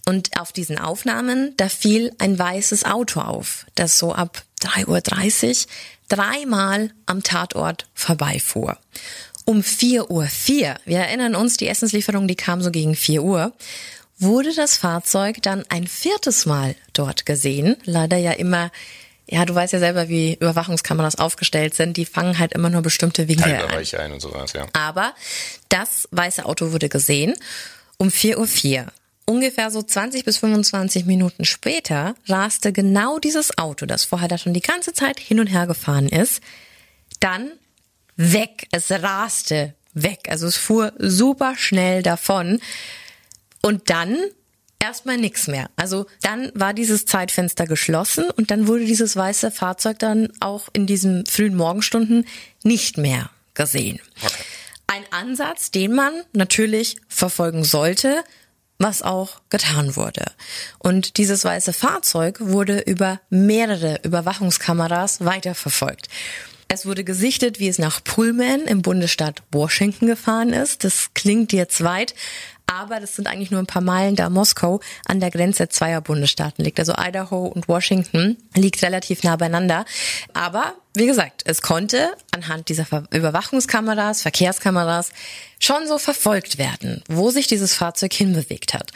Und auf diesen Aufnahmen, da fiel ein weißes Auto auf, das so ab 3.30 Uhr dreimal am Tatort vorbeifuhr. Um 4.04 Uhr, wir erinnern uns, die Essenslieferung, die kam so gegen 4 Uhr, wurde das Fahrzeug dann ein viertes Mal dort gesehen. Leider ja immer, ja, du weißt ja selber, wie Überwachungskameras aufgestellt sind. Die fangen halt immer nur bestimmte Winkel ein. ein und sowas, ja. Aber das weiße Auto wurde gesehen um 4.04 Uhr. Ungefähr so 20 bis 25 Minuten später raste genau dieses Auto, das vorher da schon die ganze Zeit hin und her gefahren ist, dann weg. Es raste weg. Also es fuhr super schnell davon. Und dann erstmal nichts mehr. Also dann war dieses Zeitfenster geschlossen und dann wurde dieses weiße Fahrzeug dann auch in diesen frühen Morgenstunden nicht mehr gesehen. Ein Ansatz, den man natürlich verfolgen sollte, was auch getan wurde. Und dieses weiße Fahrzeug wurde über mehrere Überwachungskameras weiterverfolgt. Es wurde gesichtet, wie es nach Pullman im Bundesstaat Washington gefahren ist. Das klingt jetzt weit, aber das sind eigentlich nur ein paar Meilen, da Moskau an der Grenze zweier Bundesstaaten liegt. Also Idaho und Washington liegt relativ nah beieinander. Aber wie gesagt, es konnte anhand dieser Überwachungskameras, Verkehrskameras schon so verfolgt werden, wo sich dieses Fahrzeug hinbewegt hat.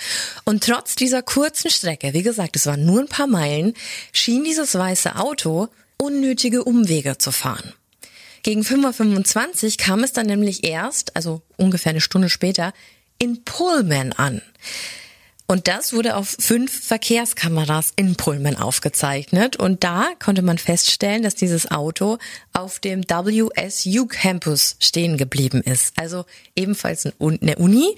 Und trotz dieser kurzen Strecke, wie gesagt, es waren nur ein paar Meilen, schien dieses weiße Auto unnötige Umwege zu fahren. Gegen 5.25 Uhr kam es dann nämlich erst, also ungefähr eine Stunde später, in Pullman an. Und das wurde auf fünf Verkehrskameras in Pullman aufgezeichnet. Und da konnte man feststellen, dass dieses Auto auf dem WSU Campus stehen geblieben ist. Also ebenfalls eine Uni.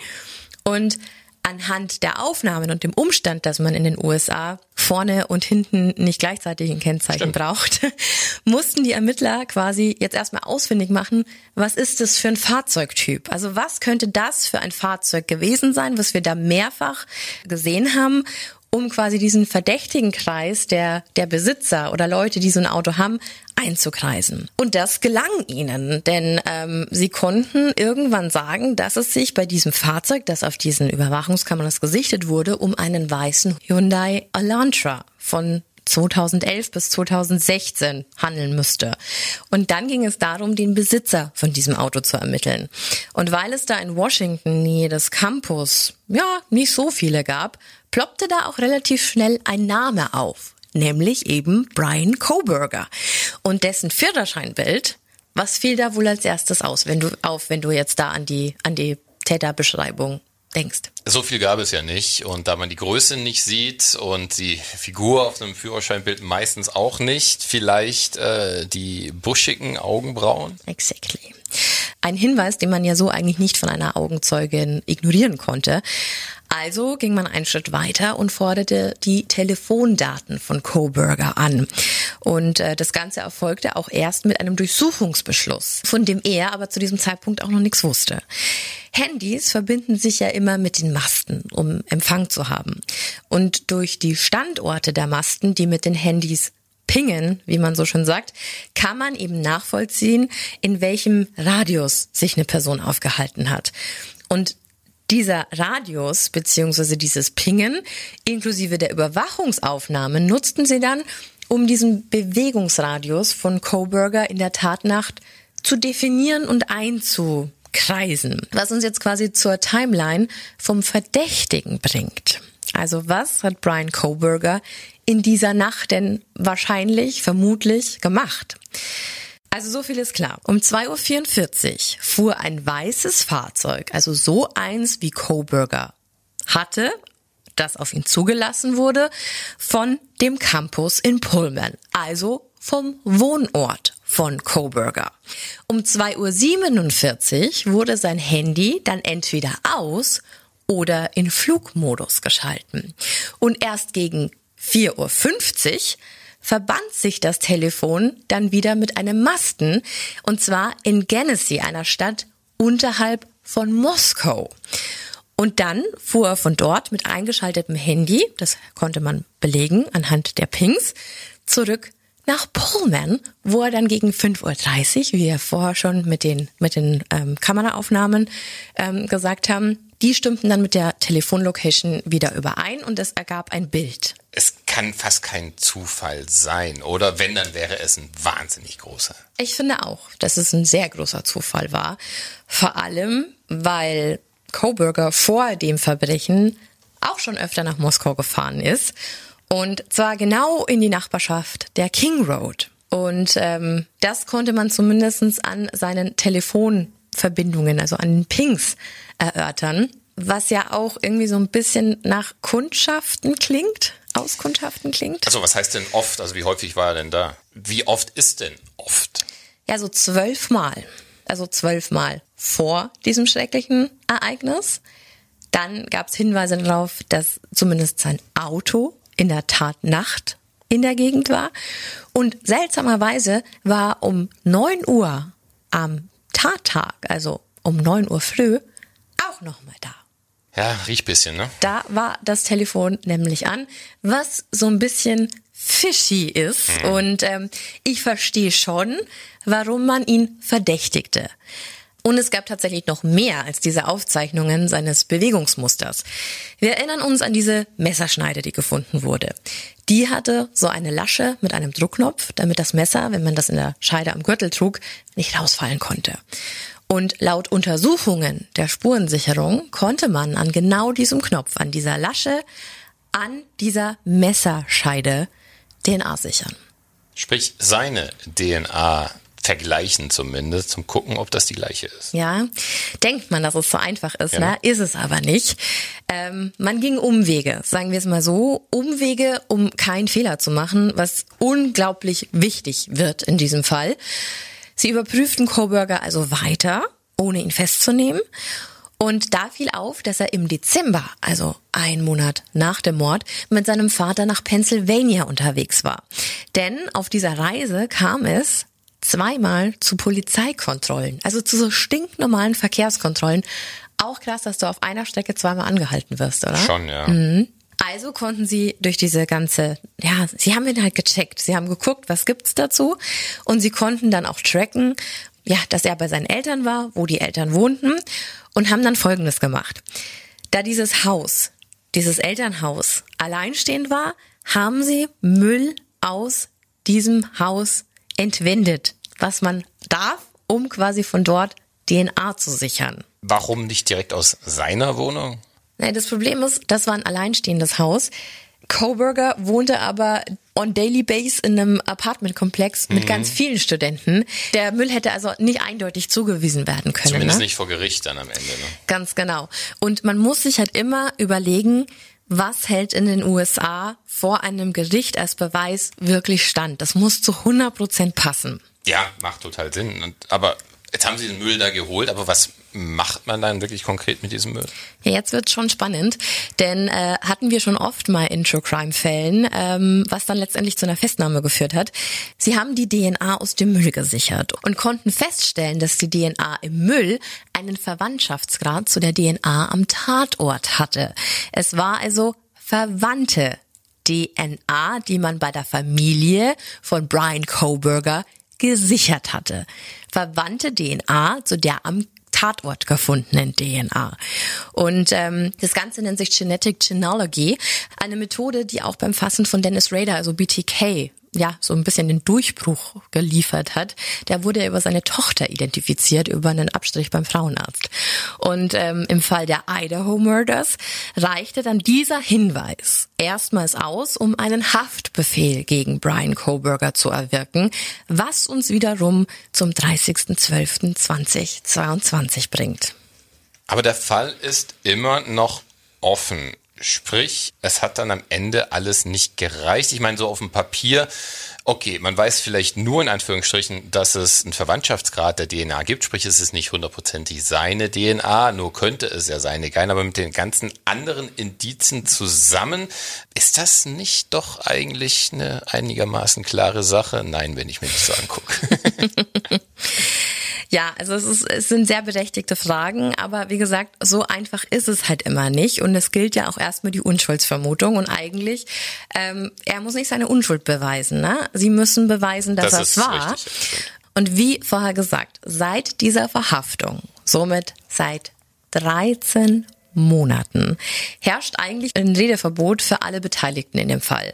Und anhand der Aufnahmen und dem Umstand, dass man in den USA vorne und hinten nicht gleichzeitig ein Kennzeichen Stimmt. braucht, *laughs* mussten die Ermittler quasi jetzt erstmal ausfindig machen, was ist das für ein Fahrzeugtyp? Also was könnte das für ein Fahrzeug gewesen sein, was wir da mehrfach gesehen haben um quasi diesen verdächtigen Kreis der, der Besitzer oder Leute, die so ein Auto haben, einzukreisen. Und das gelang ihnen, denn ähm, sie konnten irgendwann sagen, dass es sich bei diesem Fahrzeug, das auf diesen Überwachungskameras gesichtet wurde, um einen weißen Hyundai Elantra von 2011 bis 2016 handeln müsste. Und dann ging es darum, den Besitzer von diesem Auto zu ermitteln. Und weil es da in Washington Nähe des Campus ja nicht so viele gab, ploppte da auch relativ schnell ein Name auf, nämlich eben Brian Coburger. Und dessen Führerscheinbild, was fiel da wohl als erstes aus, wenn du auf, wenn du jetzt da an die an die Täterbeschreibung denkst. So viel gab es ja nicht und da man die Größe nicht sieht und die Figur auf einem Führerscheinbild meistens auch nicht, vielleicht äh, die buschigen Augenbrauen. Exactly. Ein Hinweis, den man ja so eigentlich nicht von einer Augenzeugin ignorieren konnte. Also ging man einen Schritt weiter und forderte die Telefondaten von Coburger an. Und äh, das Ganze erfolgte auch erst mit einem Durchsuchungsbeschluss, von dem er aber zu diesem Zeitpunkt auch noch nichts wusste. Handys verbinden sich ja immer mit den Masten, um Empfang zu haben. Und durch die Standorte der Masten, die mit den Handys pingen, wie man so schön sagt, kann man eben nachvollziehen, in welchem Radius sich eine Person aufgehalten hat. Und dieser Radius beziehungsweise dieses Pingen inklusive der Überwachungsaufnahmen nutzten sie dann, um diesen Bewegungsradius von Coburger in der Tatnacht zu definieren und einzukreisen. Was uns jetzt quasi zur Timeline vom Verdächtigen bringt. Also was hat Brian Coburger in dieser Nacht denn wahrscheinlich, vermutlich gemacht? Also so viel ist klar. Um 2.44 Uhr fuhr ein weißes Fahrzeug, also so eins wie Coburger hatte, das auf ihn zugelassen wurde, von dem Campus in Pullman, also vom Wohnort von Coburger. Um 2.47 Uhr wurde sein Handy dann entweder aus oder in Flugmodus geschalten. Und erst gegen 4.50 Uhr verband sich das Telefon dann wieder mit einem Masten und zwar in Genesee, einer Stadt unterhalb von Moskau. Und dann fuhr er von dort mit eingeschaltetem Handy, das konnte man belegen anhand der Pings, zurück nach Pullman, wo er dann gegen 5.30 Uhr, wie wir vorher schon mit den, mit den ähm, Kameraaufnahmen ähm, gesagt haben, die stimmten dann mit der Telefonlocation wieder überein und es ergab ein Bild. Es kann fast kein Zufall sein, oder? Wenn, dann wäre es ein wahnsinnig großer. Ich finde auch, dass es ein sehr großer Zufall war. Vor allem, weil Coburger vor dem Verbrechen auch schon öfter nach Moskau gefahren ist. Und zwar genau in die Nachbarschaft der King Road. Und ähm, das konnte man zumindest an seinen Telefonverbindungen, also an den Pings, erörtern. Was ja auch irgendwie so ein bisschen nach Kundschaften klingt, Auskundschaften klingt. Also was heißt denn oft? Also wie häufig war er denn da? Wie oft ist denn oft? Ja, so zwölfmal. Also zwölfmal vor diesem schrecklichen Ereignis. Dann gab es Hinweise darauf, dass zumindest sein Auto in der Tat Nacht in der Gegend war. Und seltsamerweise war um neun Uhr am Tattag, also um neun Uhr früh, auch nochmal da. Ja, riecht bisschen, ne? Da war das Telefon nämlich an, was so ein bisschen fishy ist. Mhm. Und ähm, ich verstehe schon, warum man ihn verdächtigte. Und es gab tatsächlich noch mehr als diese Aufzeichnungen seines Bewegungsmusters. Wir erinnern uns an diese Messerschneide, die gefunden wurde. Die hatte so eine Lasche mit einem Druckknopf, damit das Messer, wenn man das in der Scheide am Gürtel trug, nicht rausfallen konnte. Und laut Untersuchungen der Spurensicherung konnte man an genau diesem Knopf, an dieser Lasche, an dieser Messerscheide DNA sichern. Sprich, seine DNA vergleichen zumindest, zum gucken, ob das die gleiche ist. Ja, denkt man, dass es so einfach ist, ja. ne? Ist es aber nicht. Ähm, man ging Umwege, sagen wir es mal so, Umwege, um keinen Fehler zu machen, was unglaublich wichtig wird in diesem Fall. Sie überprüften Coburger also weiter, ohne ihn festzunehmen. Und da fiel auf, dass er im Dezember, also ein Monat nach dem Mord, mit seinem Vater nach Pennsylvania unterwegs war. Denn auf dieser Reise kam es zweimal zu Polizeikontrollen, also zu so stinknormalen Verkehrskontrollen. Auch krass, dass du auf einer Strecke zweimal angehalten wirst, oder? Schon, ja. Mhm. Also konnten sie durch diese ganze, ja, sie haben ihn halt gecheckt. Sie haben geguckt, was gibt's dazu und sie konnten dann auch tracken, ja, dass er bei seinen Eltern war, wo die Eltern wohnten und haben dann Folgendes gemacht. Da dieses Haus, dieses Elternhaus alleinstehend war, haben sie Müll aus diesem Haus entwendet, was man darf, um quasi von dort DNA zu sichern. Warum nicht direkt aus seiner Wohnung? Nein, das Problem ist, das war ein alleinstehendes Haus. Coburger wohnte aber on daily base in einem Apartmentkomplex mit mhm. ganz vielen Studenten. Der Müll hätte also nicht eindeutig zugewiesen werden können. Zumindest ne? nicht vor Gericht dann am Ende. Ne? Ganz genau. Und man muss sich halt immer überlegen, was hält in den USA vor einem Gericht als Beweis wirklich stand. Das muss zu 100 Prozent passen. Ja, macht total Sinn. Und, aber Jetzt haben Sie den Müll da geholt, aber was macht man dann wirklich konkret mit diesem Müll? Ja, jetzt wird's schon spannend, denn äh, hatten wir schon oft mal in True Crime Fällen, ähm, was dann letztendlich zu einer Festnahme geführt hat. Sie haben die DNA aus dem Müll gesichert und konnten feststellen, dass die DNA im Müll einen Verwandtschaftsgrad zu der DNA am Tatort hatte. Es war also verwandte DNA, die man bei der Familie von Brian Coburger gesichert hatte. Verwandte DNA zu der am Tatort gefundenen DNA. Und ähm, das Ganze nennt sich Genetic Genealogy, eine Methode, die auch beim Fassen von Dennis Rader, also BTK, ja, so ein bisschen den Durchbruch geliefert hat, der wurde über seine Tochter identifiziert, über einen Abstrich beim Frauenarzt. Und ähm, im Fall der Idaho Murders reichte dann dieser Hinweis erstmals aus, um einen Haftbefehl gegen Brian Coburger zu erwirken, was uns wiederum zum 30.12.2022 bringt. Aber der Fall ist immer noch offen Sprich, es hat dann am Ende alles nicht gereicht. Ich meine, so auf dem Papier, okay, man weiß vielleicht nur in Anführungsstrichen, dass es einen Verwandtschaftsgrad der DNA gibt. Sprich, es ist nicht hundertprozentig seine DNA, nur könnte es ja seine sein. Aber mit den ganzen anderen Indizien zusammen, ist das nicht doch eigentlich eine einigermaßen klare Sache? Nein, wenn ich mir das so angucke. *laughs* Ja, also es, ist, es sind sehr berechtigte Fragen, aber wie gesagt, so einfach ist es halt immer nicht. Und es gilt ja auch erstmal die Unschuldsvermutung. Und eigentlich, ähm, er muss nicht seine Unschuld beweisen. Ne? Sie müssen beweisen, dass das er es war. Richtig, und wie vorher gesagt, seit dieser Verhaftung, somit seit 13 Monaten, herrscht eigentlich ein Redeverbot für alle Beteiligten in dem Fall.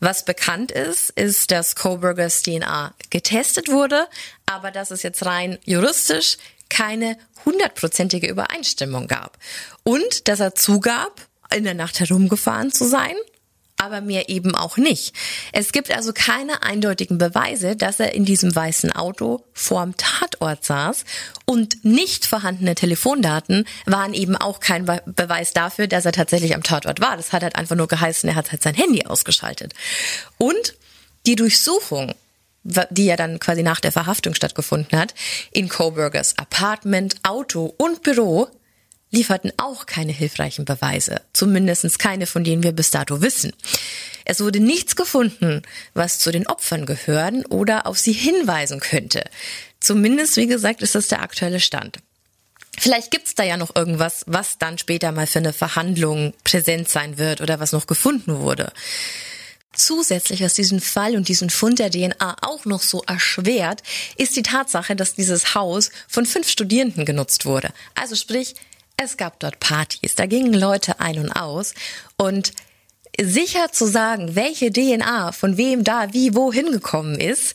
Was bekannt ist, ist, dass Coburgers DNA getestet wurde, aber dass es jetzt rein juristisch keine hundertprozentige Übereinstimmung gab. Und dass er zugab, in der Nacht herumgefahren zu sein aber mir eben auch nicht. Es gibt also keine eindeutigen Beweise, dass er in diesem weißen Auto vorm Tatort saß und nicht vorhandene Telefondaten waren eben auch kein Be Beweis dafür, dass er tatsächlich am Tatort war. Das hat halt einfach nur geheißen, er hat halt sein Handy ausgeschaltet. Und die Durchsuchung die ja dann quasi nach der Verhaftung stattgefunden hat, in Coburgers Apartment, Auto und Büro lieferten auch keine hilfreichen Beweise, zumindest keine, von denen wir bis dato wissen. Es wurde nichts gefunden, was zu den Opfern gehören oder auf sie hinweisen könnte. Zumindest, wie gesagt, ist das der aktuelle Stand. Vielleicht gibt's da ja noch irgendwas, was dann später mal für eine Verhandlung präsent sein wird oder was noch gefunden wurde. Zusätzlich, was diesen Fall und diesen Fund der DNA auch noch so erschwert, ist die Tatsache, dass dieses Haus von fünf Studierenden genutzt wurde. Also sprich, es gab dort Partys, da gingen Leute ein und aus und sicher zu sagen, welche DNA von wem da wie wo hingekommen ist,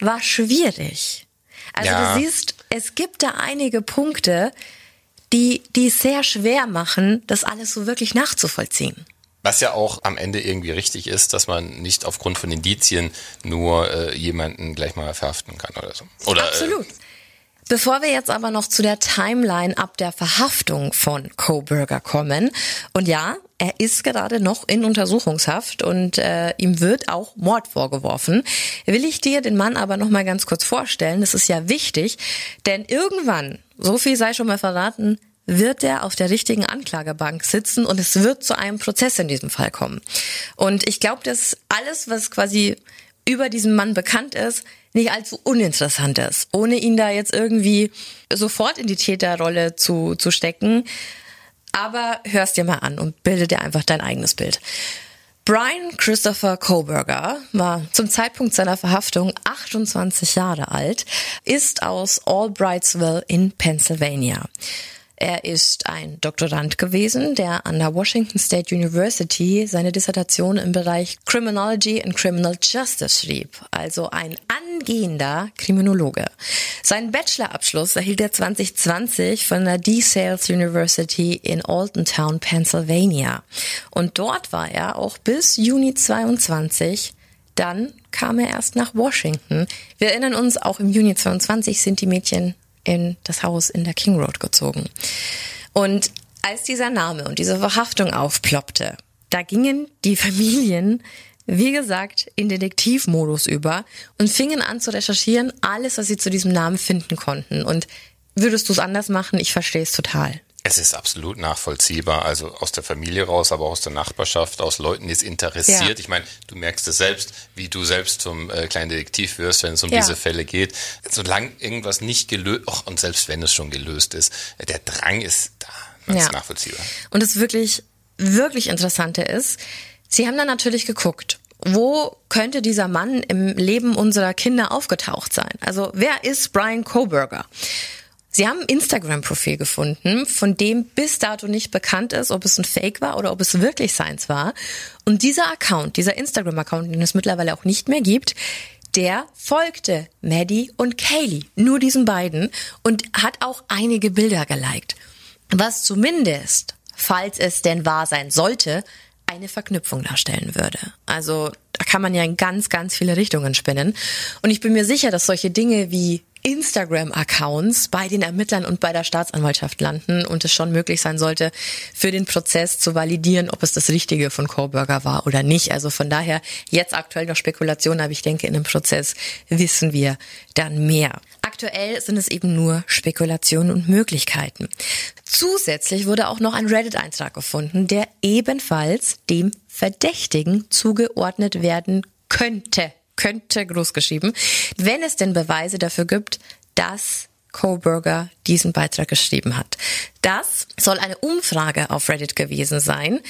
war schwierig. Also ja. du siehst, es gibt da einige Punkte, die, die es sehr schwer machen, das alles so wirklich nachzuvollziehen. Was ja auch am Ende irgendwie richtig ist, dass man nicht aufgrund von Indizien nur äh, jemanden gleich mal verhaften kann oder so. Oder, Absolut. Äh, Bevor wir jetzt aber noch zu der Timeline ab der Verhaftung von Coburger kommen, und ja, er ist gerade noch in Untersuchungshaft und äh, ihm wird auch Mord vorgeworfen, will ich dir den Mann aber noch mal ganz kurz vorstellen. Das ist ja wichtig, denn irgendwann, so viel sei schon mal verraten, wird er auf der richtigen Anklagebank sitzen und es wird zu einem Prozess in diesem Fall kommen. Und ich glaube, dass alles, was quasi über diesen Mann bekannt ist, nicht allzu uninteressant ist, ohne ihn da jetzt irgendwie sofort in die Täterrolle zu, zu stecken. Aber hörst dir mal an und bilde dir einfach dein eigenes Bild. Brian Christopher Coburger war zum Zeitpunkt seiner Verhaftung 28 Jahre alt, ist aus Albrightsville in Pennsylvania. Er ist ein Doktorand gewesen, der an der Washington State University seine Dissertation im Bereich Criminology and Criminal Justice schrieb, also ein angehender Kriminologe. Seinen Bachelorabschluss erhielt er 2020 von der DeSales University in Altontown, Pennsylvania. Und dort war er auch bis Juni 22 dann kam er erst nach Washington. Wir erinnern uns, auch im Juni 22 sind die Mädchen in das Haus in der King Road gezogen. Und als dieser Name und diese Verhaftung aufploppte, da gingen die Familien, wie gesagt, in Detektivmodus über und fingen an zu recherchieren, alles, was sie zu diesem Namen finden konnten. Und würdest du es anders machen? Ich verstehe es total. Es ist absolut nachvollziehbar, also aus der Familie raus, aber auch aus der Nachbarschaft, aus Leuten, die es interessiert. Ja. Ich meine, du merkst es selbst, wie du selbst zum äh, kleinen Detektiv wirst, wenn es um ja. diese Fälle geht. Solange irgendwas nicht gelöst, und selbst wenn es schon gelöst ist, der Drang ist da. Das ja. ist nachvollziehbar. Und das wirklich, wirklich Interessante ist, sie haben dann natürlich geguckt, wo könnte dieser Mann im Leben unserer Kinder aufgetaucht sein? Also wer ist Brian Coburger? Sie haben ein Instagram-Profil gefunden, von dem bis dato nicht bekannt ist, ob es ein Fake war oder ob es wirklich seins war. Und dieser Account, dieser Instagram-Account, den es mittlerweile auch nicht mehr gibt, der folgte Maddie und Kaylee, nur diesen beiden, und hat auch einige Bilder geliked. Was zumindest, falls es denn wahr sein sollte, eine Verknüpfung darstellen würde. Also da kann man ja in ganz, ganz viele Richtungen spinnen. Und ich bin mir sicher, dass solche Dinge wie Instagram-Accounts bei den Ermittlern und bei der Staatsanwaltschaft landen und es schon möglich sein sollte, für den Prozess zu validieren, ob es das Richtige von Coburger war oder nicht. Also von daher jetzt aktuell noch Spekulation, aber ich denke, in dem Prozess wissen wir dann mehr. Aktuell sind es eben nur Spekulationen und Möglichkeiten. Zusätzlich wurde auch noch ein Reddit-Eintrag gefunden, der ebenfalls dem Verdächtigen zugeordnet werden könnte könnte großgeschrieben, wenn es denn Beweise dafür gibt, dass Coburger diesen Beitrag geschrieben hat. Das soll eine Umfrage auf Reddit gewesen sein,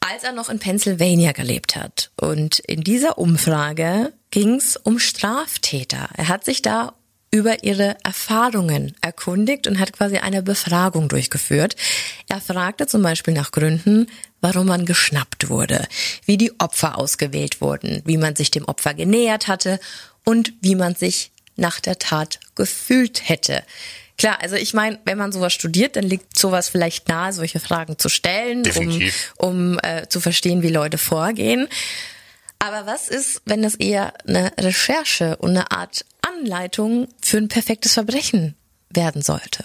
als er noch in Pennsylvania gelebt hat. Und in dieser Umfrage ging es um Straftäter. Er hat sich da über ihre Erfahrungen erkundigt und hat quasi eine Befragung durchgeführt. Er fragte zum Beispiel nach Gründen, warum man geschnappt wurde, wie die Opfer ausgewählt wurden, wie man sich dem Opfer genähert hatte und wie man sich nach der Tat gefühlt hätte. Klar, also ich meine, wenn man sowas studiert, dann liegt sowas vielleicht nahe, solche Fragen zu stellen, Definitiv. um, um äh, zu verstehen, wie Leute vorgehen. Aber was ist, wenn es eher eine Recherche und eine Art Anleitung für ein perfektes Verbrechen werden sollte?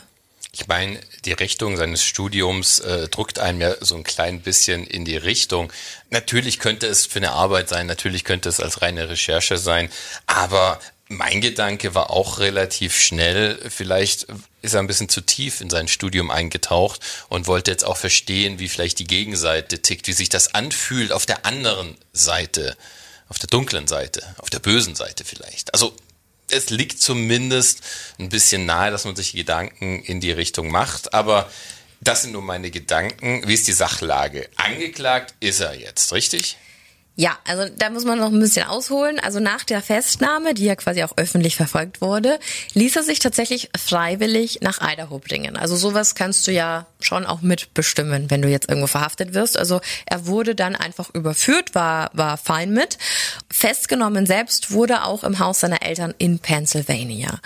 Ich meine, die Richtung seines Studiums äh, drückt einem ja so ein klein bisschen in die Richtung. Natürlich könnte es für eine Arbeit sein, natürlich könnte es als reine Recherche sein, aber mein Gedanke war auch relativ schnell, vielleicht ist er ein bisschen zu tief in sein Studium eingetaucht und wollte jetzt auch verstehen, wie vielleicht die Gegenseite tickt, wie sich das anfühlt auf der anderen Seite, auf der dunklen Seite, auf der bösen Seite vielleicht. Also es liegt zumindest ein bisschen nahe, dass man sich Gedanken in die Richtung macht, aber das sind nur meine Gedanken. Wie ist die Sachlage? Angeklagt ist er jetzt, richtig? Ja, also da muss man noch ein bisschen ausholen. Also nach der Festnahme, die ja quasi auch öffentlich verfolgt wurde, ließ er sich tatsächlich freiwillig nach Idaho bringen. Also sowas kannst du ja schon auch mitbestimmen, wenn du jetzt irgendwo verhaftet wirst. Also er wurde dann einfach überführt, war, war fein mit. Festgenommen selbst wurde auch im Haus seiner Eltern in Pennsylvania.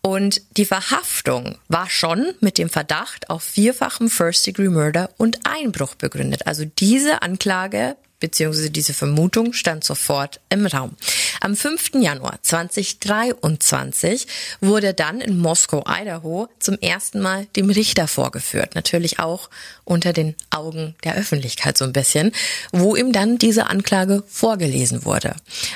Und die Verhaftung war schon mit dem Verdacht auf vierfachen First-Degree-Murder und Einbruch begründet. Also diese Anklage beziehungsweise diese Vermutung stand sofort im Raum. Am 5. Januar 2023 wurde dann in Moskau, Idaho, zum ersten Mal dem Richter vorgeführt. Natürlich auch unter den Augen der Öffentlichkeit so ein bisschen, wo ihm dann diese Anklage vorgelesen wurde.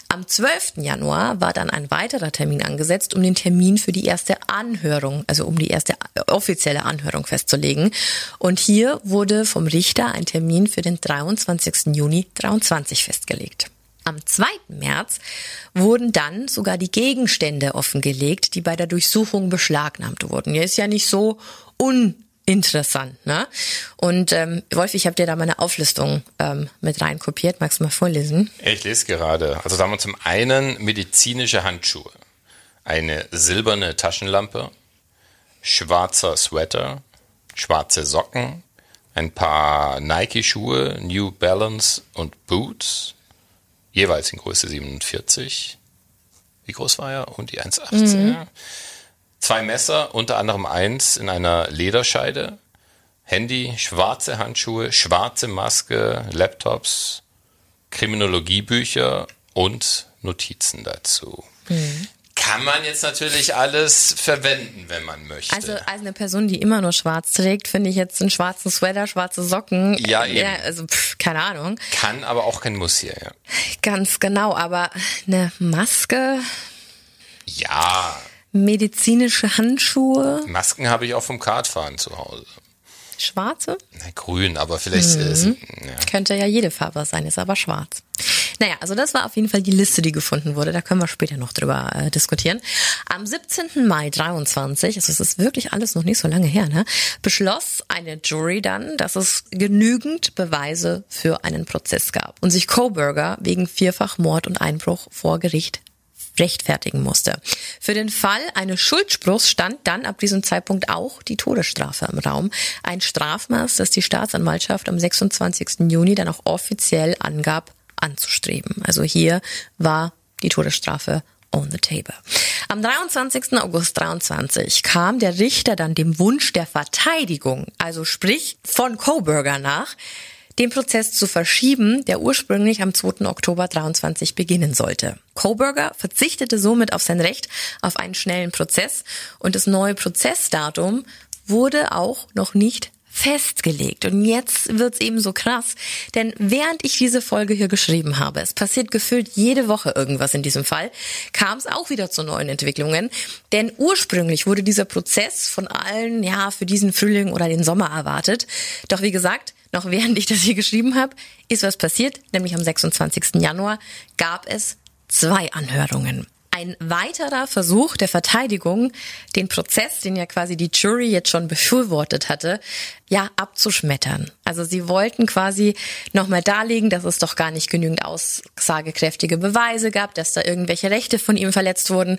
Am 12. Januar war dann ein weiterer Termin angesetzt, um den Termin für die erste Anhörung, also um die erste offizielle Anhörung festzulegen. Und hier wurde vom Richter ein Termin für den 23. Juni 23 festgelegt. Am 2. März wurden dann sogar die Gegenstände offengelegt, die bei der Durchsuchung beschlagnahmt wurden. Ja, ist ja nicht so uninteressant, ne? Und ähm, Wolf, ich habe dir da meine Auflistung ähm, mit rein kopiert. Magst du mal vorlesen? Ich lese gerade. Also da haben wir zum einen medizinische Handschuhe, eine silberne Taschenlampe, schwarzer Sweater, schwarze Socken, ein paar Nike-Schuhe, New Balance und Boots, jeweils in Größe 47. Wie groß war er? Und die 1,80. Mhm. Zwei Messer, unter anderem eins in einer Lederscheide, Handy, schwarze Handschuhe, schwarze Maske, Laptops, Kriminologiebücher und Notizen dazu. Mhm kann man jetzt natürlich alles verwenden, wenn man möchte. Also als eine Person, die immer nur schwarz trägt, finde ich jetzt einen schwarzen Sweater, schwarze Socken. Ja, eben. Ja, also pff, keine Ahnung. Kann aber auch kein Muss hier, ja. Ganz genau, aber eine Maske. Ja. Medizinische Handschuhe. Masken habe ich auch vom Kartfahren zu Hause. Schwarze? Na, grün, aber vielleicht mhm. ist, ja. könnte ja jede Farbe sein, ist aber schwarz. Naja, also das war auf jeden Fall die Liste, die gefunden wurde. Da können wir später noch drüber äh, diskutieren. Am 17. Mai 23, also es ist wirklich alles noch nicht so lange her, ne, beschloss eine Jury dann, dass es genügend Beweise für einen Prozess gab und sich Coburger wegen Vierfachmord und Einbruch vor Gericht rechtfertigen musste. Für den Fall eines Schuldspruchs stand dann ab diesem Zeitpunkt auch die Todesstrafe im Raum. Ein Strafmaß, das die Staatsanwaltschaft am 26. Juni dann auch offiziell angab, anzustreben. Also hier war die Todesstrafe on the table. Am 23. August 23 kam der Richter dann dem Wunsch der Verteidigung, also sprich von Coburger nach, den Prozess zu verschieben, der ursprünglich am 2. Oktober 23 beginnen sollte. Coburger verzichtete somit auf sein Recht auf einen schnellen Prozess und das neue Prozessdatum wurde auch noch nicht festgelegt. Und jetzt wird's eben so krass, denn während ich diese Folge hier geschrieben habe, es passiert gefühlt jede Woche irgendwas in diesem Fall, kam es auch wieder zu neuen Entwicklungen. Denn ursprünglich wurde dieser Prozess von allen, ja, für diesen Frühling oder den Sommer erwartet. Doch wie gesagt, noch während ich das hier geschrieben habe, ist was passiert, nämlich am 26. Januar gab es zwei Anhörungen ein weiterer Versuch der Verteidigung, den Prozess, den ja quasi die Jury jetzt schon befürwortet hatte, ja, abzuschmettern. Also sie wollten quasi nochmal darlegen, dass es doch gar nicht genügend aussagekräftige Beweise gab, dass da irgendwelche Rechte von ihm verletzt wurden.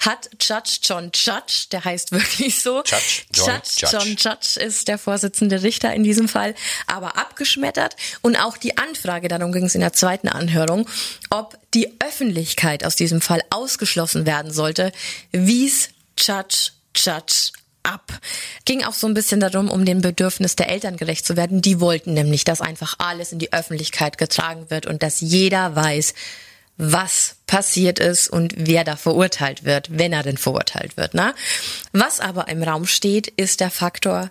Hat Judge John Judge, der heißt *laughs* wirklich so. Judge John Judge, Judge. John Judge ist der Vorsitzende Richter in diesem Fall, aber abgeschmettert. Und auch die Anfrage, darum ging es in der zweiten Anhörung, ob die Öffentlichkeit aus diesem Fall ausgeschlossen werden sollte, wies Judge Judge ab. Ging auch so ein bisschen darum, um dem Bedürfnis der Eltern gerecht zu werden. Die wollten nämlich, dass einfach alles in die Öffentlichkeit getragen wird und dass jeder weiß, was passiert ist und wer da verurteilt wird, wenn er denn verurteilt wird. Ne? Was aber im Raum steht, ist der Faktor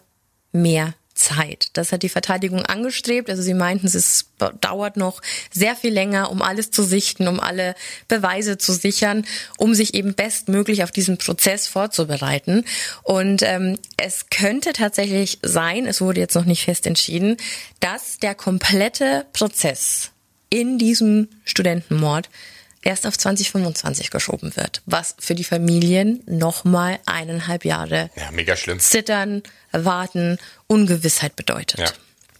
mehr Zeit. Das hat die Verteidigung angestrebt. Also sie meinten, es dauert noch sehr viel länger, um alles zu sichten, um alle Beweise zu sichern, um sich eben bestmöglich auf diesen Prozess vorzubereiten. Und ähm, es könnte tatsächlich sein, es wurde jetzt noch nicht fest entschieden, dass der komplette Prozess in diesem Studentenmord erst auf 2025 geschoben wird, was für die Familien nochmal eineinhalb Jahre ja, mega schlimm. Zittern, Warten, Ungewissheit bedeutet. Ja.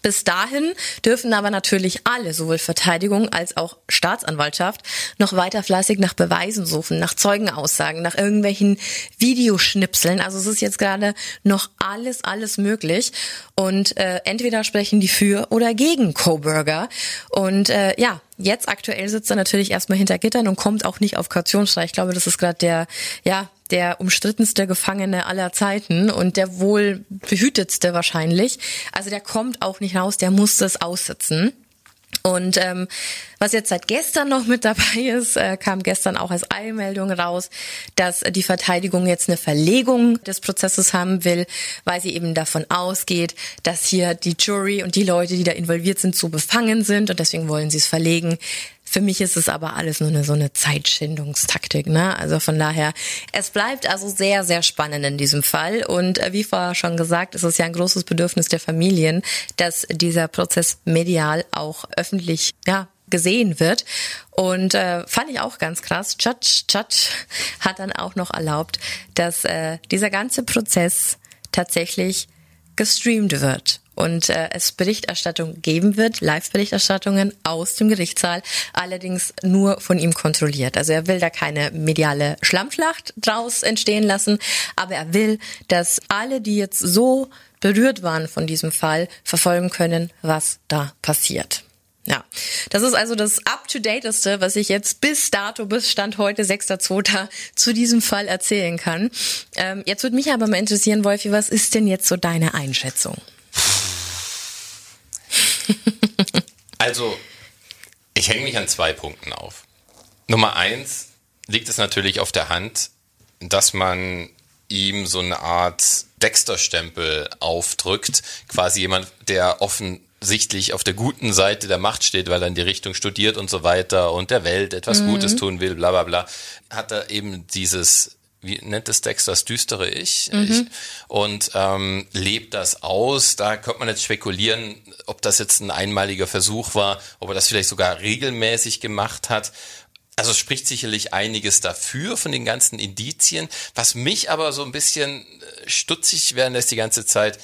Bis dahin dürfen aber natürlich alle, sowohl Verteidigung als auch Staatsanwaltschaft, noch weiter fleißig nach Beweisen suchen, nach Zeugenaussagen, nach irgendwelchen Videoschnipseln. Also es ist jetzt gerade noch alles, alles möglich. Und äh, entweder sprechen die für oder gegen Coburger. Und äh, ja, jetzt aktuell sitzt er natürlich erstmal hinter Gittern und kommt auch nicht auf Kautionsfrei. Ich glaube, das ist gerade der, ja, der umstrittenste Gefangene aller Zeiten und der wohl behütetste wahrscheinlich. Also der kommt auch nicht raus, der muss das aussitzen. Und ähm, was jetzt seit gestern noch mit dabei ist, äh, kam gestern auch als Eilmeldung raus, dass die Verteidigung jetzt eine Verlegung des Prozesses haben will, weil sie eben davon ausgeht, dass hier die Jury und die Leute, die da involviert sind, zu befangen sind und deswegen wollen sie es verlegen. Für mich ist es aber alles nur eine, so eine Zeitschindungstaktik, ne? Also von daher, es bleibt also sehr, sehr spannend in diesem Fall. Und äh, wie vorher schon gesagt, ist es ja ein großes Bedürfnis der Familien, dass dieser Prozess medial auch öffentlich, ja, gesehen wird. Und äh, fand ich auch ganz krass. Judge, Judge hat dann auch noch erlaubt, dass äh, dieser ganze Prozess tatsächlich gestreamt wird und äh, es Berichterstattung geben wird, Live-Berichterstattungen aus dem Gerichtssaal, allerdings nur von ihm kontrolliert. Also er will da keine mediale Schlammschlacht draus entstehen lassen, aber er will, dass alle, die jetzt so berührt waren von diesem Fall, verfolgen können, was da passiert. Ja, das ist also das up-to-dateste, was ich jetzt bis dato, bis Stand heute, 6.2. zu diesem Fall erzählen kann. Ähm, jetzt würde mich aber mal interessieren, Wolfi, was ist denn jetzt so deine Einschätzung? *laughs* Also, ich hänge mich an zwei Punkten auf. Nummer eins liegt es natürlich auf der Hand, dass man ihm so eine Art Dexter-Stempel aufdrückt. Quasi jemand, der offensichtlich auf der guten Seite der Macht steht, weil er in die Richtung studiert und so weiter und der Welt etwas mhm. Gutes tun will, bla bla bla, hat er eben dieses wie nennt es Dex, das düstere Ich, mhm. ich und ähm, lebt das aus. Da könnte man jetzt spekulieren, ob das jetzt ein einmaliger Versuch war, ob er das vielleicht sogar regelmäßig gemacht hat. Also spricht sicherlich einiges dafür von den ganzen Indizien. Was mich aber so ein bisschen äh, stutzig werden lässt die ganze Zeit,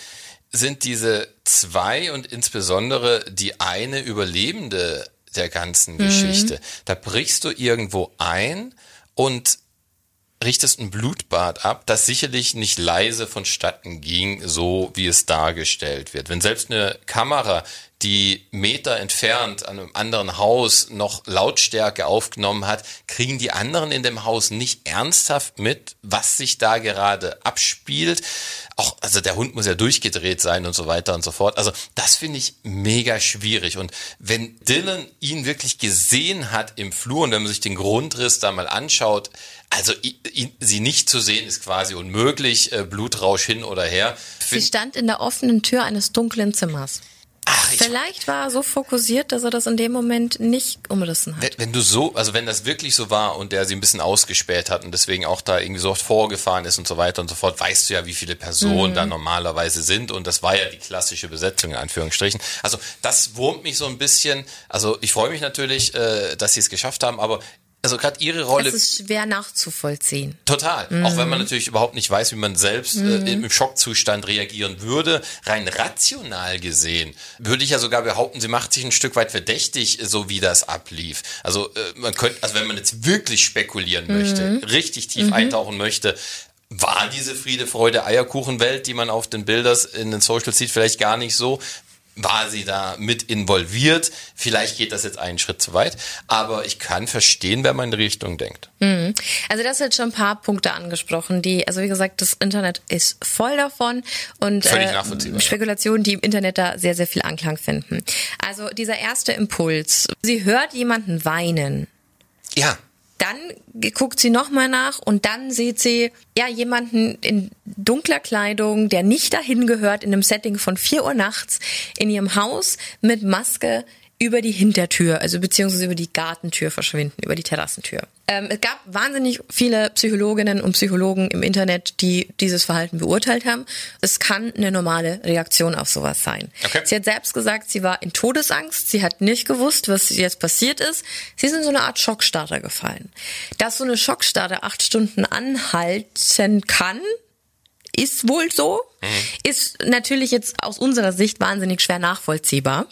sind diese zwei und insbesondere die eine Überlebende der ganzen mhm. Geschichte. Da brichst du irgendwo ein und richtest ein Blutbad ab, das sicherlich nicht leise vonstatten ging, so wie es dargestellt wird. Wenn selbst eine Kamera, die Meter entfernt an einem anderen Haus noch Lautstärke aufgenommen hat, kriegen die anderen in dem Haus nicht ernsthaft mit, was sich da gerade abspielt. Auch, also der Hund muss ja durchgedreht sein und so weiter und so fort. Also das finde ich mega schwierig. Und wenn Dylan ihn wirklich gesehen hat im Flur und wenn man sich den Grundriss da mal anschaut, also ihn, sie nicht zu sehen ist quasi unmöglich, äh, Blutrausch hin oder her. Sie stand in der offenen Tür eines dunklen Zimmers. Ach, Vielleicht war er so fokussiert, dass er das in dem Moment nicht umrissen hat. Wenn, wenn, du so, also wenn das wirklich so war und der sie ein bisschen ausgespäht hat und deswegen auch da irgendwie so oft vorgefahren ist und so weiter und so fort, weißt du ja, wie viele Personen mhm. da normalerweise sind und das war ja die klassische Besetzung in Anführungsstrichen. Also das wurmt mich so ein bisschen. Also ich freue mich natürlich, äh, dass sie es geschafft haben, aber also gerade ihre Rolle. Es ist schwer nachzuvollziehen. Total. Mhm. Auch wenn man natürlich überhaupt nicht weiß, wie man selbst äh, mhm. äh, im Schockzustand reagieren würde. Rein rational gesehen würde ich ja sogar behaupten, sie macht sich ein Stück weit verdächtig, so wie das ablief. Also äh, man könnte, also wenn man jetzt wirklich spekulieren mhm. möchte, richtig tief mhm. eintauchen möchte, war diese Friede, Freude, Eierkuchenwelt, die man auf den Bildern in den Socials sieht, vielleicht gar nicht so war sie da mit involviert. Vielleicht geht das jetzt einen Schritt zu weit, aber ich kann verstehen, wenn man in die Richtung denkt. Mhm. Also das sind schon ein paar Punkte angesprochen, die, also wie gesagt, das Internet ist voll davon und äh, Spekulationen, die im Internet da sehr, sehr viel Anklang finden. Also dieser erste Impuls, sie hört jemanden weinen. Ja. Dann guckt sie nochmal nach und dann sieht sie ja jemanden in dunkler Kleidung, der nicht dahin gehört, in einem Setting von vier Uhr nachts in ihrem Haus mit Maske über die Hintertür, also beziehungsweise über die Gartentür verschwinden, über die Terrassentür. Ähm, es gab wahnsinnig viele Psychologinnen und Psychologen im Internet, die dieses Verhalten beurteilt haben. Es kann eine normale Reaktion auf sowas sein. Okay. Sie hat selbst gesagt, sie war in Todesangst, sie hat nicht gewusst, was jetzt passiert ist. Sie ist in so eine Art Schockstarter gefallen. Dass so eine Schockstarter acht Stunden anhalten kann, ist wohl so, mhm. ist natürlich jetzt aus unserer Sicht wahnsinnig schwer nachvollziehbar.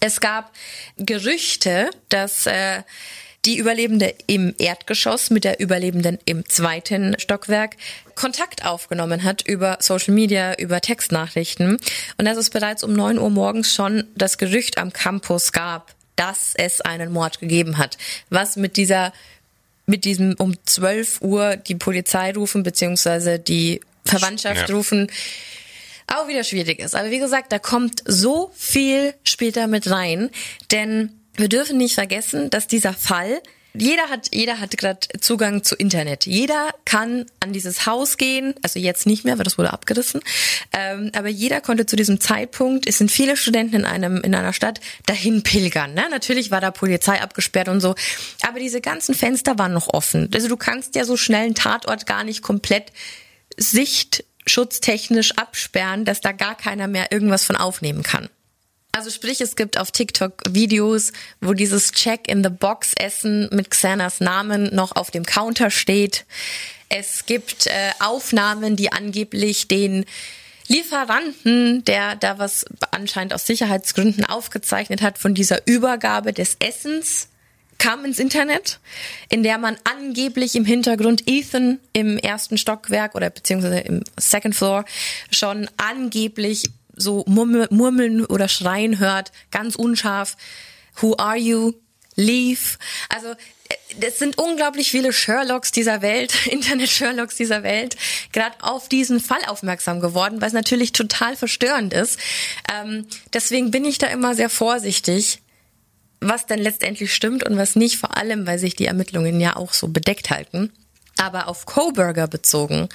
Es gab Gerüchte, dass äh, die Überlebende im Erdgeschoss mit der Überlebenden im zweiten Stockwerk Kontakt aufgenommen hat über Social Media, über Textnachrichten und dass es bereits um neun Uhr morgens schon das Gerücht am Campus gab, dass es einen Mord gegeben hat, was mit dieser mit diesem um 12 Uhr die Polizei rufen beziehungsweise die Verwandtschaft ja. rufen auch wieder schwierig ist. Aber wie gesagt, da kommt so viel später mit rein, denn wir dürfen nicht vergessen, dass dieser Fall jeder hat, jeder hat gerade Zugang zu Internet. Jeder kann an dieses Haus gehen, also jetzt nicht mehr, weil das wurde abgerissen. Ähm, aber jeder konnte zu diesem Zeitpunkt, es sind viele Studenten in einem in einer Stadt dahin pilgern. Ne? Natürlich war da Polizei abgesperrt und so, aber diese ganzen Fenster waren noch offen. Also du kannst ja so schnell einen Tatort gar nicht komplett Sicht schutztechnisch absperren, dass da gar keiner mehr irgendwas von aufnehmen kann. Also sprich, es gibt auf TikTok Videos, wo dieses Check in the Box Essen mit Xanas Namen noch auf dem Counter steht. Es gibt äh, Aufnahmen, die angeblich den Lieferanten, der da was anscheinend aus Sicherheitsgründen aufgezeichnet hat, von dieser Übergabe des Essens kam ins Internet, in der man angeblich im Hintergrund Ethan im ersten Stockwerk oder beziehungsweise im Second Floor schon angeblich so murmeln oder schreien hört, ganz unscharf. Who are you? Leave. Also es sind unglaublich viele Sherlocks dieser Welt, *laughs* Internet-Sherlocks dieser Welt, gerade auf diesen Fall aufmerksam geworden, weil es natürlich total verstörend ist. Ähm, deswegen bin ich da immer sehr vorsichtig, was dann letztendlich stimmt und was nicht, vor allem, weil sich die Ermittlungen ja auch so bedeckt halten. Aber auf Coburger bezogen,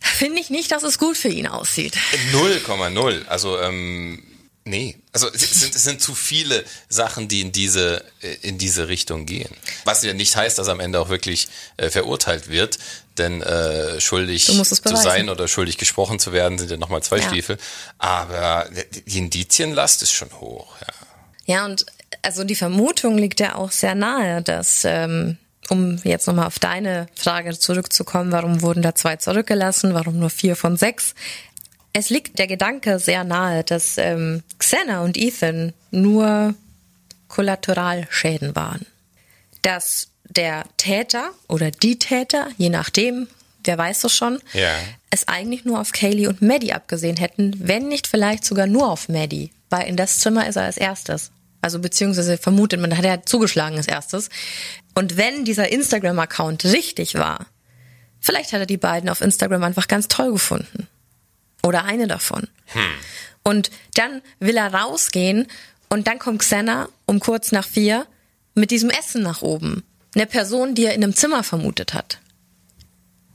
finde ich nicht, dass es gut für ihn aussieht. 0,0. Also, ähm, nee. Also es sind, es sind zu viele Sachen, die in diese, äh, in diese Richtung gehen. Was ja nicht heißt, dass am Ende auch wirklich äh, verurteilt wird. Denn äh, schuldig zu sein oder schuldig gesprochen zu werden, sind ja nochmal zwei ja. Stiefel. Aber die Indizienlast ist schon hoch, ja. Ja, und also die Vermutung liegt ja auch sehr nahe, dass, ähm, um jetzt nochmal auf deine Frage zurückzukommen, warum wurden da zwei zurückgelassen, warum nur vier von sechs? Es liegt der Gedanke sehr nahe, dass ähm, Xena und Ethan nur Kollateralschäden waren. Dass der Täter oder die Täter, je nachdem, wer weiß es schon, Ja. es eigentlich nur auf Kaylee und Maddie abgesehen hätten, wenn nicht vielleicht sogar nur auf Maddie, weil in das Zimmer ist er als erstes. Also beziehungsweise vermutet man, da hat er zugeschlagen als erstes. Und wenn dieser Instagram-Account richtig war, vielleicht hat er die beiden auf Instagram einfach ganz toll gefunden. Oder eine davon. Und dann will er rausgehen und dann kommt Xena um kurz nach vier mit diesem Essen nach oben. Eine Person, die er in einem Zimmer vermutet hat.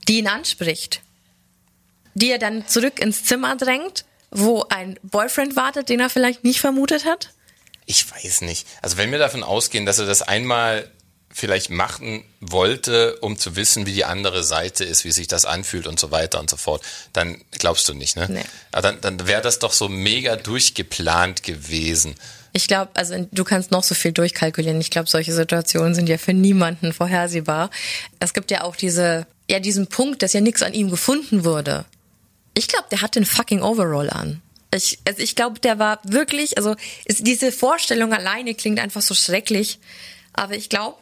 Die ihn anspricht. Die er dann zurück ins Zimmer drängt, wo ein Boyfriend wartet, den er vielleicht nicht vermutet hat. Ich weiß nicht. Also wenn wir davon ausgehen, dass er das einmal vielleicht machen wollte, um zu wissen, wie die andere Seite ist, wie sich das anfühlt und so weiter und so fort, dann glaubst du nicht, ne? Nee. Aber dann, dann wäre das doch so mega durchgeplant gewesen. Ich glaube, also du kannst noch so viel durchkalkulieren. Ich glaube, solche Situationen sind ja für niemanden vorhersehbar. Es gibt ja auch diese, ja, diesen Punkt, dass ja nichts an ihm gefunden wurde. Ich glaube, der hat den fucking Overall an. Ich, also ich glaube, der war wirklich, also ist, diese Vorstellung alleine klingt einfach so schrecklich. Aber ich glaube,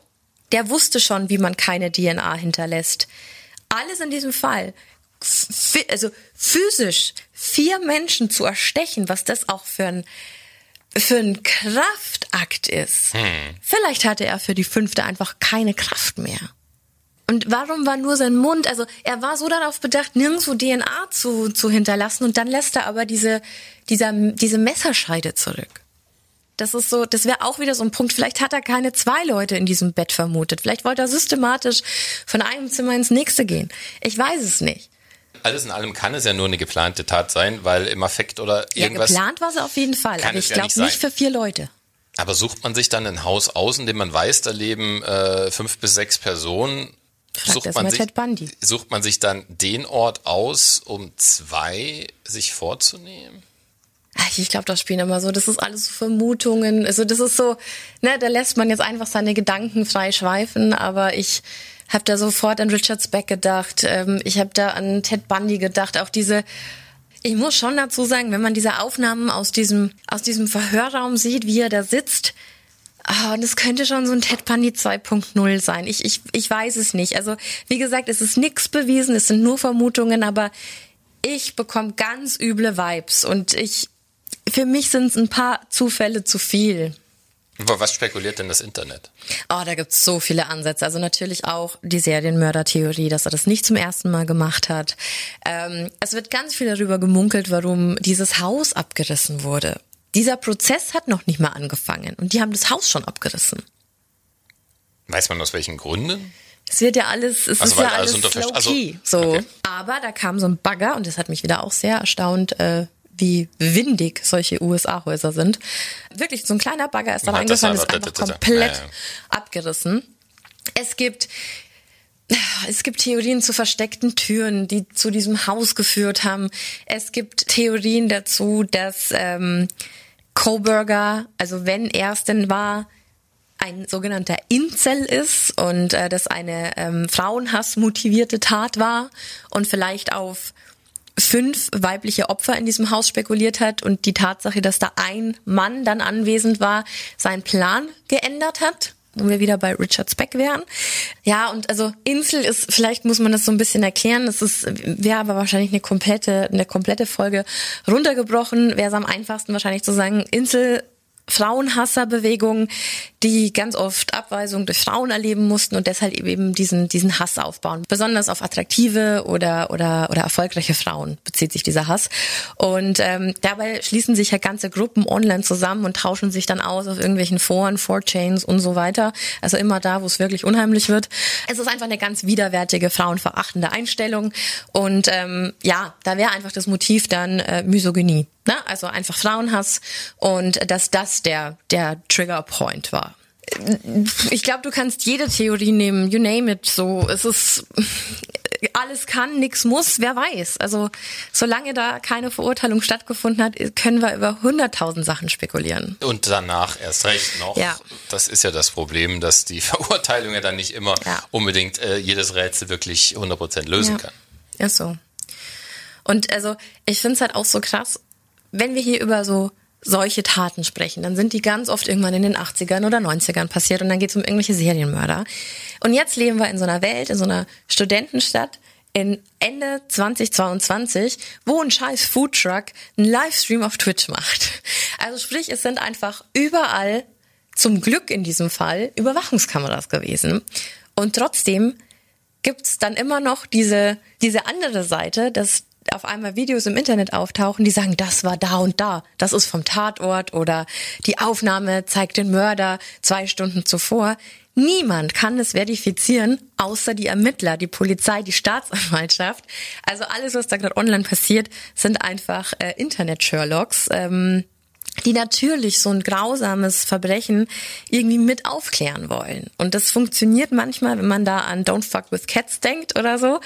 der wusste schon, wie man keine DNA hinterlässt. Alles in diesem Fall, also physisch vier Menschen zu erstechen, was das auch für ein für ein Kraftakt ist. Vielleicht hatte er für die fünfte einfach keine Kraft mehr. Und warum war nur sein Mund? Also er war so darauf bedacht, nirgendwo DNA zu, zu hinterlassen und dann lässt er aber diese, dieser, diese Messerscheide zurück. Das ist so, das wäre auch wieder so ein Punkt. Vielleicht hat er keine zwei Leute in diesem Bett vermutet. Vielleicht wollte er systematisch von einem Zimmer ins nächste gehen. Ich weiß es nicht. Alles in allem kann es ja nur eine geplante Tat sein, weil im Affekt oder Ja, irgendwas. geplant war es auf jeden Fall, aber ich ja glaube nicht für vier Leute. Aber sucht man sich dann ein Haus aus, in dem man weiß, da leben äh, fünf bis sechs Personen. Sucht man, sich, Bundy. sucht man sich dann den Ort aus, um zwei sich vorzunehmen? Ich glaube, das spielen immer so, das ist alles so Vermutungen. Also das ist so, ne, da lässt man jetzt einfach seine Gedanken frei schweifen, aber ich habe da sofort an Richard Speck gedacht, ähm, ich habe da an Ted Bundy gedacht, auch diese ich muss schon dazu sagen, wenn man diese Aufnahmen aus diesem aus diesem Verhörraum sieht, wie er da sitzt, Ah, das könnte schon so ein Ted Bundy 2.0 sein. Ich, ich, ich weiß es nicht. Also, wie gesagt, es ist nichts bewiesen, es sind nur Vermutungen, aber ich bekomme ganz üble Vibes und ich, für mich sind es ein paar Zufälle zu viel. Aber was spekuliert denn das Internet? Oh, da gibt's so viele Ansätze. Also natürlich auch die Serienmörder-Theorie, dass er das nicht zum ersten Mal gemacht hat. Ähm, es wird ganz viel darüber gemunkelt, warum dieses Haus abgerissen wurde. Dieser Prozess hat noch nicht mal angefangen und die haben das Haus schon abgerissen. Weiß man aus welchen Gründen? Es wird ja alles, es Also, ist ja alles alles low also, key. So. okay. Aber da kam so ein Bagger und das hat mich wieder auch sehr erstaunt, äh, wie windig solche USA-Häuser sind. Wirklich, so ein kleiner Bagger ist da reingefallen, ist einfach- komplett ja, ja. abgerissen. Es gibt es gibt Theorien zu versteckten Türen, die zu diesem Haus geführt haben. Es gibt Theorien dazu, dass ähm, Coburger, also wenn er es denn war, ein sogenannter Incel ist und äh, das eine ähm, Frauenhass motivierte Tat war und vielleicht auf fünf weibliche Opfer in diesem Haus spekuliert hat und die Tatsache, dass da ein Mann dann anwesend war, seinen Plan geändert hat, wo wir wieder bei Richard Speck wären. Ja, und also Insel ist, vielleicht muss man das so ein bisschen erklären, das ist, wäre aber wahrscheinlich eine komplette, eine komplette Folge runtergebrochen, wäre es am einfachsten wahrscheinlich zu sagen, Insel Frauenhasserbewegung, die ganz oft Abweisung durch Frauen erleben mussten und deshalb eben diesen, diesen Hass aufbauen. Besonders auf attraktive oder, oder, oder erfolgreiche Frauen bezieht sich dieser Hass. Und ähm, dabei schließen sich ja ganze Gruppen online zusammen und tauschen sich dann aus auf irgendwelchen Foren, 4chains und so weiter. Also immer da, wo es wirklich unheimlich wird. Es ist einfach eine ganz widerwärtige, frauenverachtende Einstellung. Und ähm, ja, da wäre einfach das Motiv dann äh, Misogynie. Ne? Also einfach Frauenhass und dass das der, der Trigger Point war. Ich glaube, du kannst jede Theorie nehmen, you name it. So, es ist *laughs* alles kann, nix muss, wer weiß. Also solange da keine Verurteilung stattgefunden hat, können wir über hunderttausend Sachen spekulieren. Und danach erst recht noch. Ja. Das ist ja das Problem, dass die *laughs* Verurteilung ja dann nicht immer Ja. unbedingt äh, jedes Rätsel wirklich 100% lösen kann. Ist so. Und also, ich finde es halt auch so krass, wenn wir hier über so solche Taten sprechen, dann sind die ganz oft irgendwann in den 80ern oder 90ern passiert und dann geht es um irgendwelche Serienmörder. Und jetzt leben wir in so einer Welt, in so einer Studentenstadt, in Ende 2022, wo ein scheiß Foodtruck einen Livestream auf Twitch macht. Also sprich, es sind einfach überall, zum Glück in diesem Fall, Überwachungskameras gewesen. Und trotzdem gibt's dann immer noch diese, diese andere Seite, dass auf einmal Videos im Internet auftauchen, die sagen, das war da und da, das ist vom Tatort oder die Aufnahme zeigt den Mörder zwei Stunden zuvor. Niemand kann es verifizieren, außer die Ermittler, die Polizei, die Staatsanwaltschaft. Also alles, was da gerade online passiert, sind einfach äh, Internet-Sherlocks. Ähm, die natürlich so ein grausames Verbrechen irgendwie mit aufklären wollen. Und das funktioniert manchmal, wenn man da an Don't Fuck with Cats denkt oder so,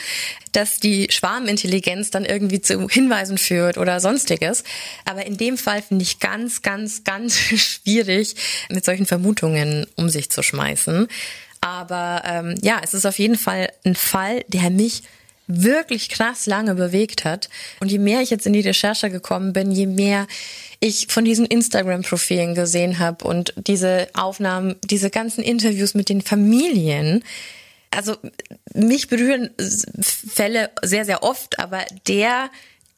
dass die Schwarmintelligenz dann irgendwie zu Hinweisen führt oder sonstiges. Aber in dem Fall finde ich ganz, ganz, ganz *laughs* schwierig, mit solchen Vermutungen um sich zu schmeißen. Aber ähm, ja, es ist auf jeden Fall ein Fall, der mich wirklich krass lange bewegt hat. Und je mehr ich jetzt in die Recherche gekommen bin, je mehr ich von diesen Instagram-Profilen gesehen habe und diese Aufnahmen, diese ganzen Interviews mit den Familien, also mich berühren Fälle sehr, sehr oft, aber der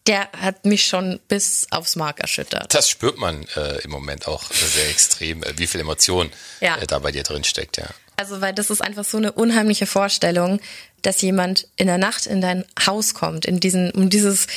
der hat mich schon bis aufs Mark erschüttert. Das spürt man äh, im Moment auch sehr extrem, äh, wie viel Emotion ja. äh, da bei dir drin steckt, ja. Also, weil das ist einfach so eine unheimliche Vorstellung, dass jemand in der Nacht in dein Haus kommt, in diesen, um dieses,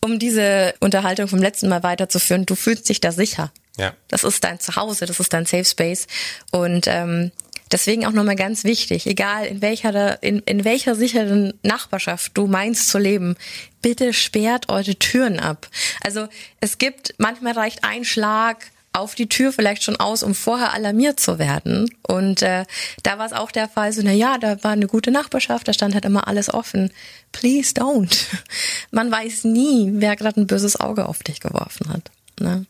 um diese Unterhaltung vom letzten Mal weiterzuführen. Du fühlst dich da sicher. Ja. Das ist dein Zuhause, das ist dein Safe Space. Und ähm, deswegen auch nochmal ganz wichtig, egal in welcher, in, in welcher sicheren Nachbarschaft du meinst zu leben, bitte sperrt eure Türen ab. Also es gibt, manchmal reicht ein Schlag, auf die Tür vielleicht schon aus, um vorher alarmiert zu werden. Und äh, da war es auch der Fall, so, na ja, da war eine gute Nachbarschaft, da stand halt immer alles offen. Please don't. *laughs* Man weiß nie, wer gerade ein böses Auge auf dich geworfen hat. Ne?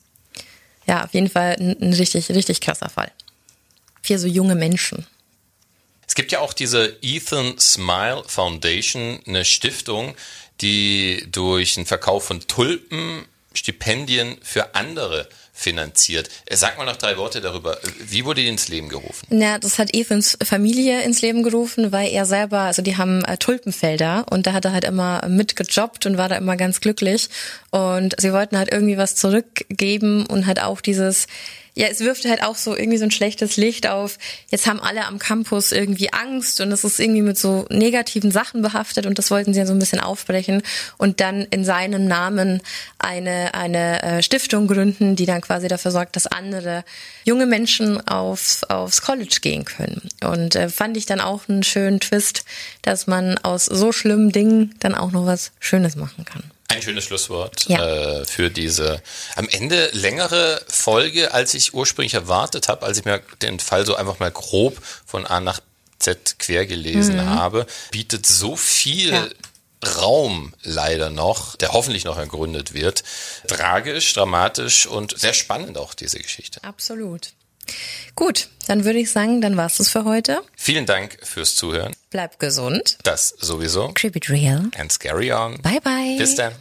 Ja, auf jeden Fall ein, ein richtig, richtig krasser Fall. Für so junge Menschen. Es gibt ja auch diese Ethan Smile Foundation, eine Stiftung, die durch den Verkauf von Tulpen Stipendien für andere finanziert. Sag mal noch drei Worte darüber. Wie wurde die ins Leben gerufen? Ja, das hat Ethans Familie ins Leben gerufen, weil er selber, also die haben äh, Tulpenfelder und da hat er halt immer mitgejobbt und war da immer ganz glücklich. Und sie wollten halt irgendwie was zurückgeben und halt auch dieses ja, es wirft halt auch so irgendwie so ein schlechtes Licht auf. Jetzt haben alle am Campus irgendwie Angst und es ist irgendwie mit so negativen Sachen behaftet und das wollten sie ja so ein bisschen aufbrechen und dann in seinem Namen eine, eine äh, Stiftung gründen, die dann quasi dafür sorgt, dass andere junge Menschen aufs, aufs College gehen können. Und äh, fand ich dann auch einen schönen Twist, dass man aus so schlimmen Dingen dann auch noch was Schönes machen kann. Ein schönes Schlusswort ja. äh, für diese am Ende längere Folge, als ich ursprünglich erwartet habe, als ich mir den Fall so einfach mal grob von A nach Z quer gelesen mhm. habe, bietet so viel ja. Raum leider noch, der hoffentlich noch ergründet wird. Tragisch, dramatisch und sehr spannend auch diese Geschichte. Absolut. Gut, dann würde ich sagen, dann war's das für heute. Vielen Dank fürs Zuhören. Bleib gesund. Das sowieso. Keep it real. And scary on. Bye bye. Bis dann.